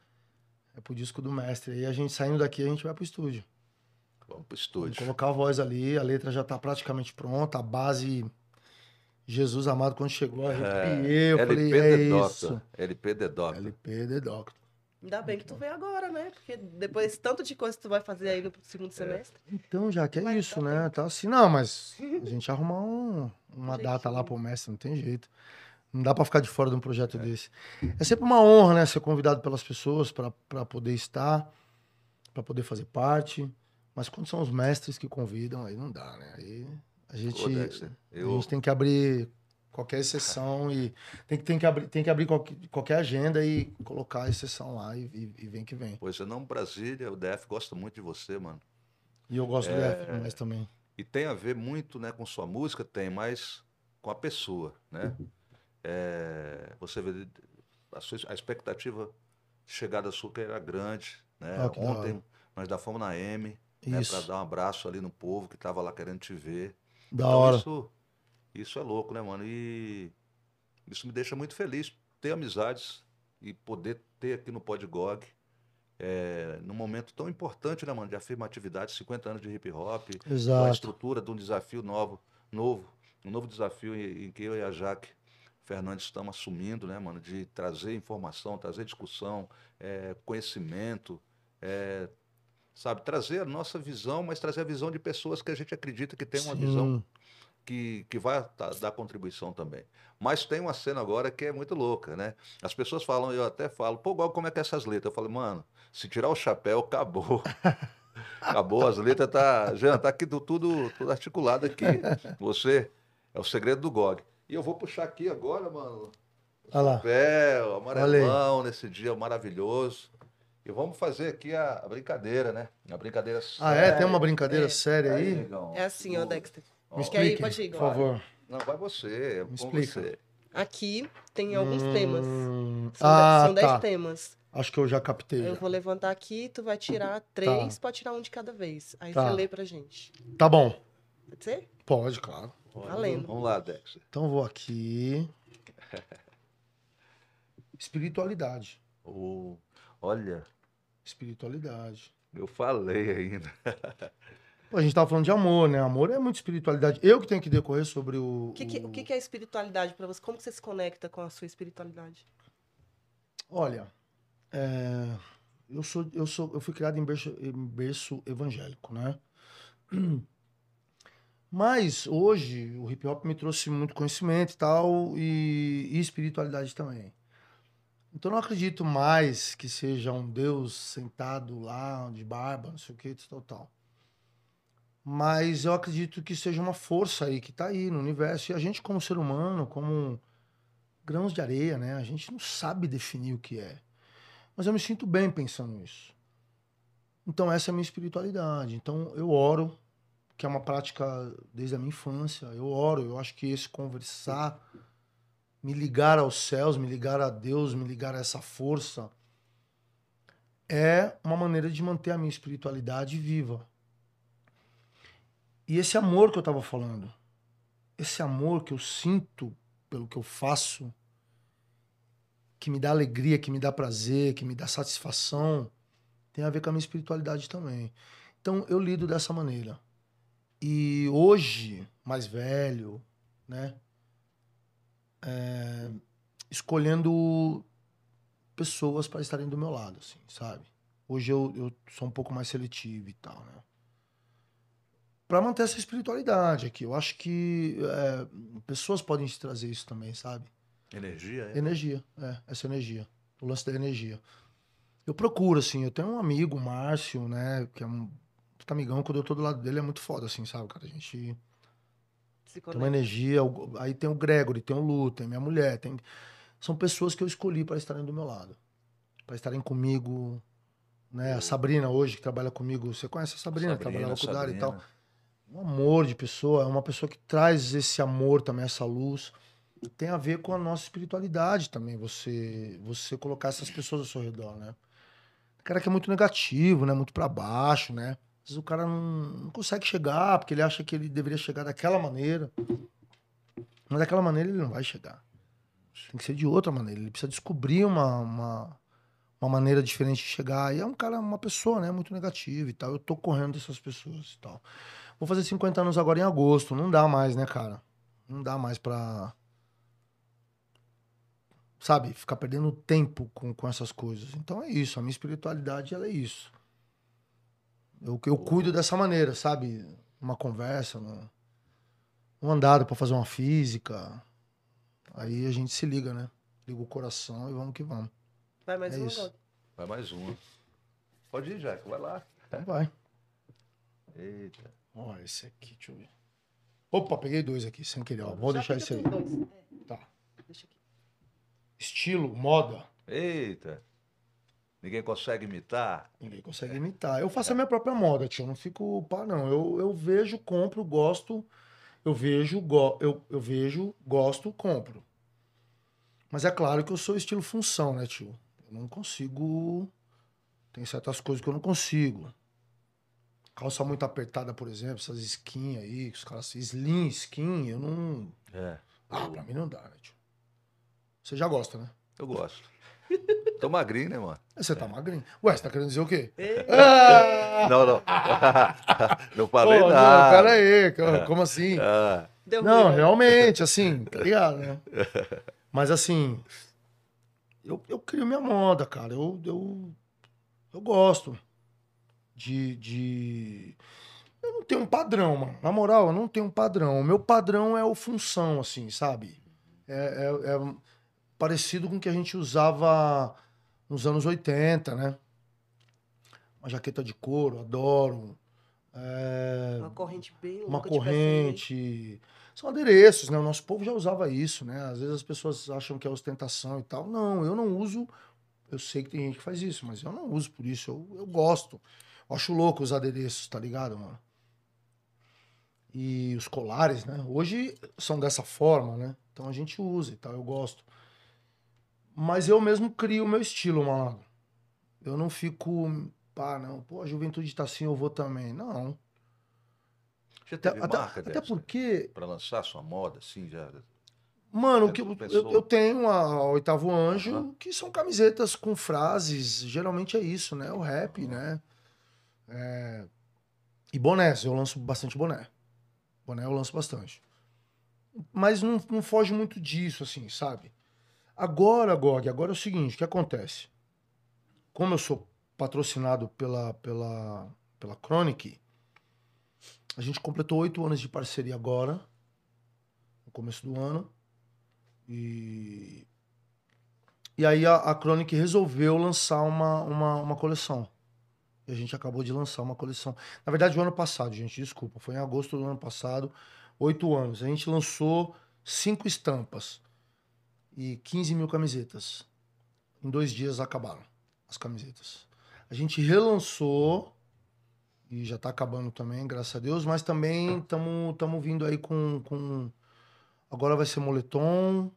é pro disco do Mestre. E a gente saindo daqui, a gente vai pro estúdio. Vamos pro Vamos estúdio. colocar a voz ali, a letra já tá praticamente pronta, a base. Jesus amado, quando chegou, arrepiei, eu falei, LP é The isso. LP The Doctor. LP The Doctor. Ainda bem que tu veio agora, né? Porque depois tanto de coisa que tu vai fazer aí no segundo semestre. Então, já que é isso, dar né? Tá assim, não, mas a gente arrumar um- uma Um data lá pro mestre, não tem jeito. Não dá pra ficar de fora de um projeto desse. É sempre uma honra, né? Ser convidado pelas pessoas pra poder estar, pra poder fazer parte. Mas quando são os mestres que convidam, aí não dá, né? Aí a gente, Dexter, a eu, gente tem que abrir qualquer exceção e tem que, tem que abrir, tem que abrir qualquer, qualquer agenda e colocar a exceção lá e, e, e vem que vem. pois é, não, Brasília, o DF gosta muito de você, mano. E eu gosto do É. F demais também. E tem a ver muito, né, com sua música, tem, mas com a pessoa, né? É, você vê a, sua, a expectativa chegada sua que era grande, né? Ah, da. Ontem nós já fomos na M, né, para dar um abraço ali no povo que tava lá querendo te ver. Da Então, hora. Isso, isso é louco, né, mano? E isso me deixa muito feliz ter amizades e poder ter aqui no Podgog, é, num momento tão importante, né, mano, de afirmatividade, 50 anos de hip hop, a estrutura de um desafio novo, novo, um novo desafio em, em que eu e a Jaque Fernandes estamos assumindo, né, mano, de trazer informação, trazer discussão, é, conhecimento, é, sabe, trazer a nossa visão, mas trazer a visão de pessoas que a gente acredita que tem uma visão Sim. que, que vai tá- dar contribuição também. Mas tem uma cena agora que é muito louca, né? As pessoas falam, eu até falo, pô, Gal, como é que é essas letras? Eu falo, mano, se tirar o chapéu, acabou. Acabou, as letras tá, já tá aqui do- tudo, tudo articulado aqui. Você é o segredo do GOG. E eu vou puxar aqui agora, mano. O Olha lá. chapéu, Olha amarelão, nesse dia maravilhoso. E vamos fazer aqui a, brincadeira, né? A brincadeira Ah, é? Tem uma brincadeira É. séria aí? negão. É assim, ó, Dexter. Me Quer ir? explique, Pode ir, por favor. Não, vai você, é Me explica. você. Aqui tem alguns temas. Hum, São, ah, são dez tá. temas. Acho que eu já captei. Eu já. vou levantar aqui, tu vai tirar três, pode tirar um de cada vez. Aí Tá. você lê pra gente. Tá bom. Pode ser? Pode, claro. Valendo. Vamos lá, Dexter. Então eu vou aqui. Espiritualidade. Ô, olha, Espiritualidade. eu falei ainda. Pô, a gente tava falando de amor, né? Amor é muito espiritualidade. Eu que tenho que decorrer sobre o. O que, que- o que que é espiritualidade pra você? Como que você se conecta com a sua espiritualidade? Olha, é, eu sou, eu sou, eu fui criado em berço, em berço evangélico, né? Mas hoje o hip hop me trouxe muito conhecimento e tal e, e espiritualidade também. Então eu não acredito mais que seja um Deus sentado lá de barba, não sei o que, tal, tal. Mas eu acredito que seja uma força aí que tá aí no universo e a gente como ser humano, como grãos de areia, né? A gente não sabe definir o que é. Mas eu me sinto bem pensando nisso. Então essa é a minha espiritualidade. Então eu oro, que é uma prática desde a minha infância. Eu oro, eu acho que esse conversar, me ligar aos céus, me ligar a Deus, me ligar a essa força, é uma maneira de manter a minha espiritualidade viva. E esse amor que eu estava falando, esse amor que eu sinto pelo que eu faço, que me dá alegria, que me dá prazer, que me dá satisfação, tem a ver com a minha espiritualidade também. Então eu lido dessa maneira. E hoje, mais velho, né? É, escolhendo pessoas para estarem do meu lado, assim, sabe? Hoje eu, eu sou um pouco mais seletivo e tal, né? Para manter essa espiritualidade aqui. Eu acho que é, pessoas podem te trazer isso também, sabe? Energia, é? Energia, é, essa energia. O lance da energia. Eu procuro, assim, eu tenho um amigo, o Márcio, né, que é um puta amigão, quando eu tô do lado dele é muito foda, assim, sabe, cara? A gente Se tem uma energia, aí tem o Gregory, tem o Lu, tem minha mulher, tem... São pessoas que eu escolhi para estarem do meu lado, para estarem comigo, né? A Sabrina hoje, que trabalha comigo, você conhece a Sabrina, que trabalhava com o Dari e tal Sabrina. um amor de pessoa, é uma pessoa que traz esse amor também, essa luz. Tem a ver com a nossa espiritualidade também, você você colocar essas pessoas ao seu redor, né? O cara que é muito negativo, né? Muito pra baixo, né? Às vezes o cara não, não consegue chegar, porque ele acha que ele deveria chegar daquela maneira. Mas daquela maneira ele não vai chegar. Tem que ser de outra maneira. Ele precisa descobrir uma, uma, uma maneira diferente de chegar. E é um cara, uma pessoa, né? Muito negativa e tal. Eu tô correndo dessas pessoas e tal. Vou fazer 50 anos agora em agosto. Não dá mais, né, cara? Não dá mais pra. Sabe? Ficar perdendo tempo com, com essas coisas. Então é isso. A minha espiritualidade, ela é isso. Eu, eu cuido dessa maneira, sabe? Uma conversa, uma, um andado pra fazer uma física. Aí a gente se liga, né? Liga o coração e vamos que vamos. Vai mais É uma isso. Vai mais uma. Pode ir, Jack, vai lá. Então vai. Eita. Olha esse aqui, deixa eu ver. Opa, peguei dois aqui, sem querer. Ó. Vou Já deixar esse aí. dois. É, Tá. deixa aqui. Estilo, moda. Eita. Ninguém consegue imitar? Ninguém consegue imitar. Eu faço a minha própria moda, tio. Eu não fico pá, não. Eu, eu vejo, compro, gosto. Eu vejo, go, eu, eu vejo, gosto, compro. Mas é claro que eu sou estilo função, né, tio? Eu não consigo. Tem certas coisas que eu não consigo. Calça muito apertada, por exemplo, essas skin aí, os caras slim skin, eu não. É. Ah, pra mim não dá, né, tio? Você já gosta, né? Eu gosto. Tô magrinho, né, mano? Você tá magrinho. Ué, você tá querendo dizer o quê? Ah! Não, não. não Pô, falei não, nada. pera aí, co- como assim? Ah, deu Não, ruim, né? realmente, assim, tá ligado, né? Mas assim, eu, eu crio minha moda, cara. Eu, eu, eu gosto de, de. Eu não tenho um padrão, mano. Na moral, eu não tenho um padrão. O meu padrão é o função, assim, sabe? É, é- é parecido com o que a gente usava nos anos 80, né? Uma jaqueta de couro, adoro. É, Uma corrente bem uma corrente. São adereços, né? O nosso povo já usava isso, né? Às vezes as pessoas acham que é ostentação e tal. Não, eu não uso. Eu sei que tem gente que faz isso, mas eu não uso por isso. Eu, eu gosto. Eu acho louco os adereços, tá ligado, mano? E os colares, né? Hoje são dessa forma, né? Então a gente usa e tal, eu gosto. Mas eu mesmo crio o meu estilo, malandro. Eu não fico. Pá, não. Pô, a juventude tá assim, eu vou também. Não. já Até, teve até, marca até dessa? porque Pra lançar sua moda, assim, já... Mano, o que eu, eu, eu tenho a Oitavo Anjo, Aham. que são camisetas com frases, geralmente é isso, né? O rap, né? É, E bonés, eu lanço bastante boné. Boné eu lanço bastante. Mas não, não foge muito disso, assim, sabe? Agora, Gog, agora é o seguinte, o que acontece? Como eu sou patrocinado pela, pela, pela Chronic, a gente completou oito anos de parceria agora, no começo do ano. E, e aí a, a Chronic resolveu lançar uma, uma, uma coleção. E a gente acabou de lançar uma coleção. Na verdade, o ano passado, gente, desculpa. Foi em agosto do ano passado, oito anos. A gente lançou cinco estampas e 15 mil camisetas. Em dois dias acabaram as camisetas. A gente relançou e já tá acabando também, graças a Deus, mas também estamos vindo aí com, com. Agora vai ser moletom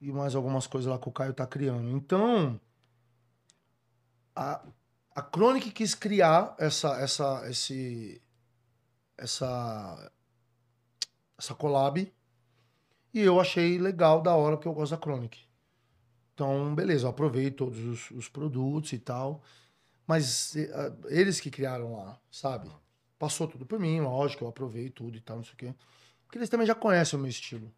e mais algumas coisas lá que o Caio tá criando. Então, a, a Chronic quis criar essa, essa, esse, essa, essa collab e eu achei legal, da hora, porque eu gosto da Chronic. Então, beleza, eu aproveito todos os, os produtos e tal. Mas eh, eles que criaram lá, sabe? Passou tudo por mim, lógico, eu aprovei tudo e tal, não sei o quê. Porque eles também já conhecem o meu estilo.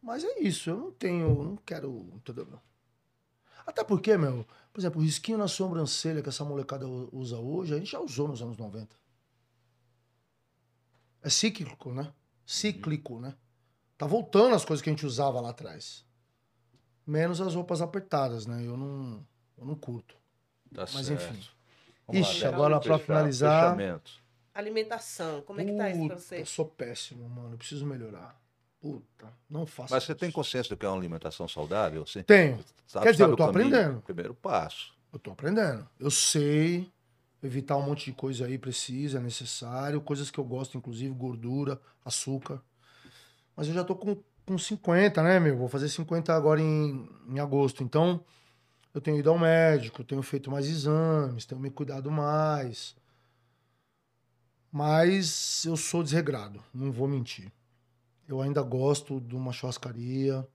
Mas é isso, eu não tenho, não quero, entendeu? Até porque, meu, por exemplo, o risquinho na sobrancelha que essa molecada usa hoje, a gente já usou nos anos 90. É cíclico, né? Cíclico, né? Tá voltando as coisas que a gente usava lá atrás. Menos as roupas apertadas, né? Eu não, eu não curto. Tá Mas certo. enfim. Vamos Ixi, Dex, agora pra fechar- finalizar- Fechamento. Alimentação, como é que tá isso pra você? Eu sou péssimo, mano. Eu preciso melhorar. Puta, não faço Mas você isso. tem consciência do que é uma alimentação saudável? Assim? Tenho. Sabe- Quer dizer, sabe eu o tô aprendendo. Primeiro passo. Eu tô aprendendo. Eu sei evitar um monte de coisa aí precisa, é necessário. Coisas que eu gosto, inclusive gordura, açúcar. Mas eu já tô com, com 50, né, meu? Vou fazer 50 agora em, em agosto. Então, eu tenho ido ao médico, tenho feito mais exames, tenho me cuidado mais. Mas eu sou desregrado, não vou mentir. Eu ainda gosto de uma churrascaria.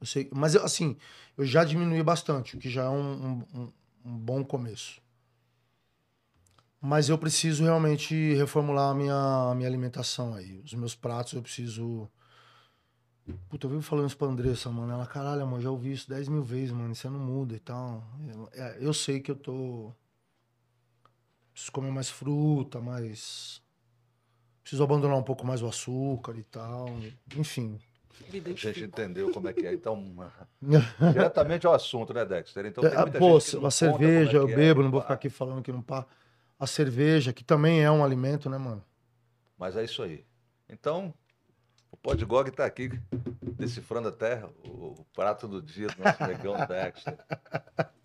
Eu sei, mas assim, eu já diminui bastante, o que já é um- um- um bom começo. Mas eu preciso realmente reformular a minha, a minha alimentação aí. Os meus pratos eu preciso. Puta, eu vivo falando isso pra Andressa, mano. Ela, caralho, amor, já ouvi isso 10 mil vezes, mano. Você não muda e tal. Eu, é, eu sei que eu tô. Preciso comer mais fruta, mais. Preciso abandonar um pouco mais o açúcar e tal. Enfim. A gente entendeu como é que é. Então, diretamente ao assunto, né, Dexter? Então, tem muita Pô, gente a cerveja, é eu que é, bebo, não vou pá. ficar aqui falando que não pá. A cerveja, que também é um alimento, né, mano? Mas é isso aí. Então, o Podgog está aqui decifrando a terra, o, o prato do dia do nosso negão Dexter.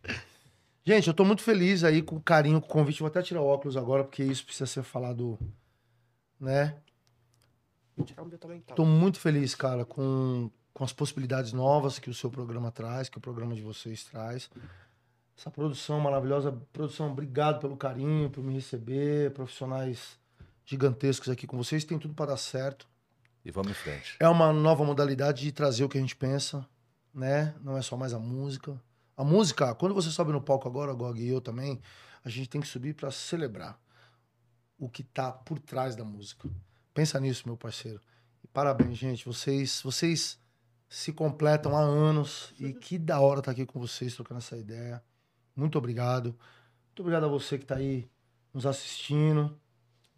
Gente, eu tô muito feliz aí com o carinho, com o convite. Vou até tirar o óculos agora, porque isso precisa ser falado, né? Então. Tô muito feliz, cara, com, com as possibilidades novas que o seu programa traz, que o programa de vocês traz. Essa produção maravilhosa. Produção, obrigado pelo carinho, por me receber. Profissionais gigantescos aqui com vocês. Tem tudo para dar certo. E vamos em frente. É uma nova modalidade de trazer o que a gente pensa, né? Não é só mais a música. A música, quando você sobe no palco agora, Gog e eu também, a gente tem que subir para celebrar o que tá por trás da música. Pensa nisso, meu parceiro. E parabéns, gente. Vocês, vocês se completam há anos e que da hora tá aqui com vocês trocando essa ideia. Muito obrigado. Muito obrigado a você que está aí nos assistindo,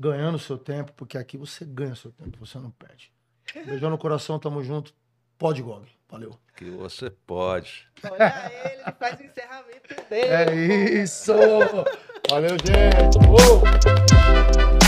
ganhando o seu tempo, porque aqui você ganha o seu tempo, você não perde. Beijão no coração, tamo junto. Pode, Gog. Valeu. Que você pode. Olha ele, ele faz o encerramento dele. É isso! Valeu, gente! Uou!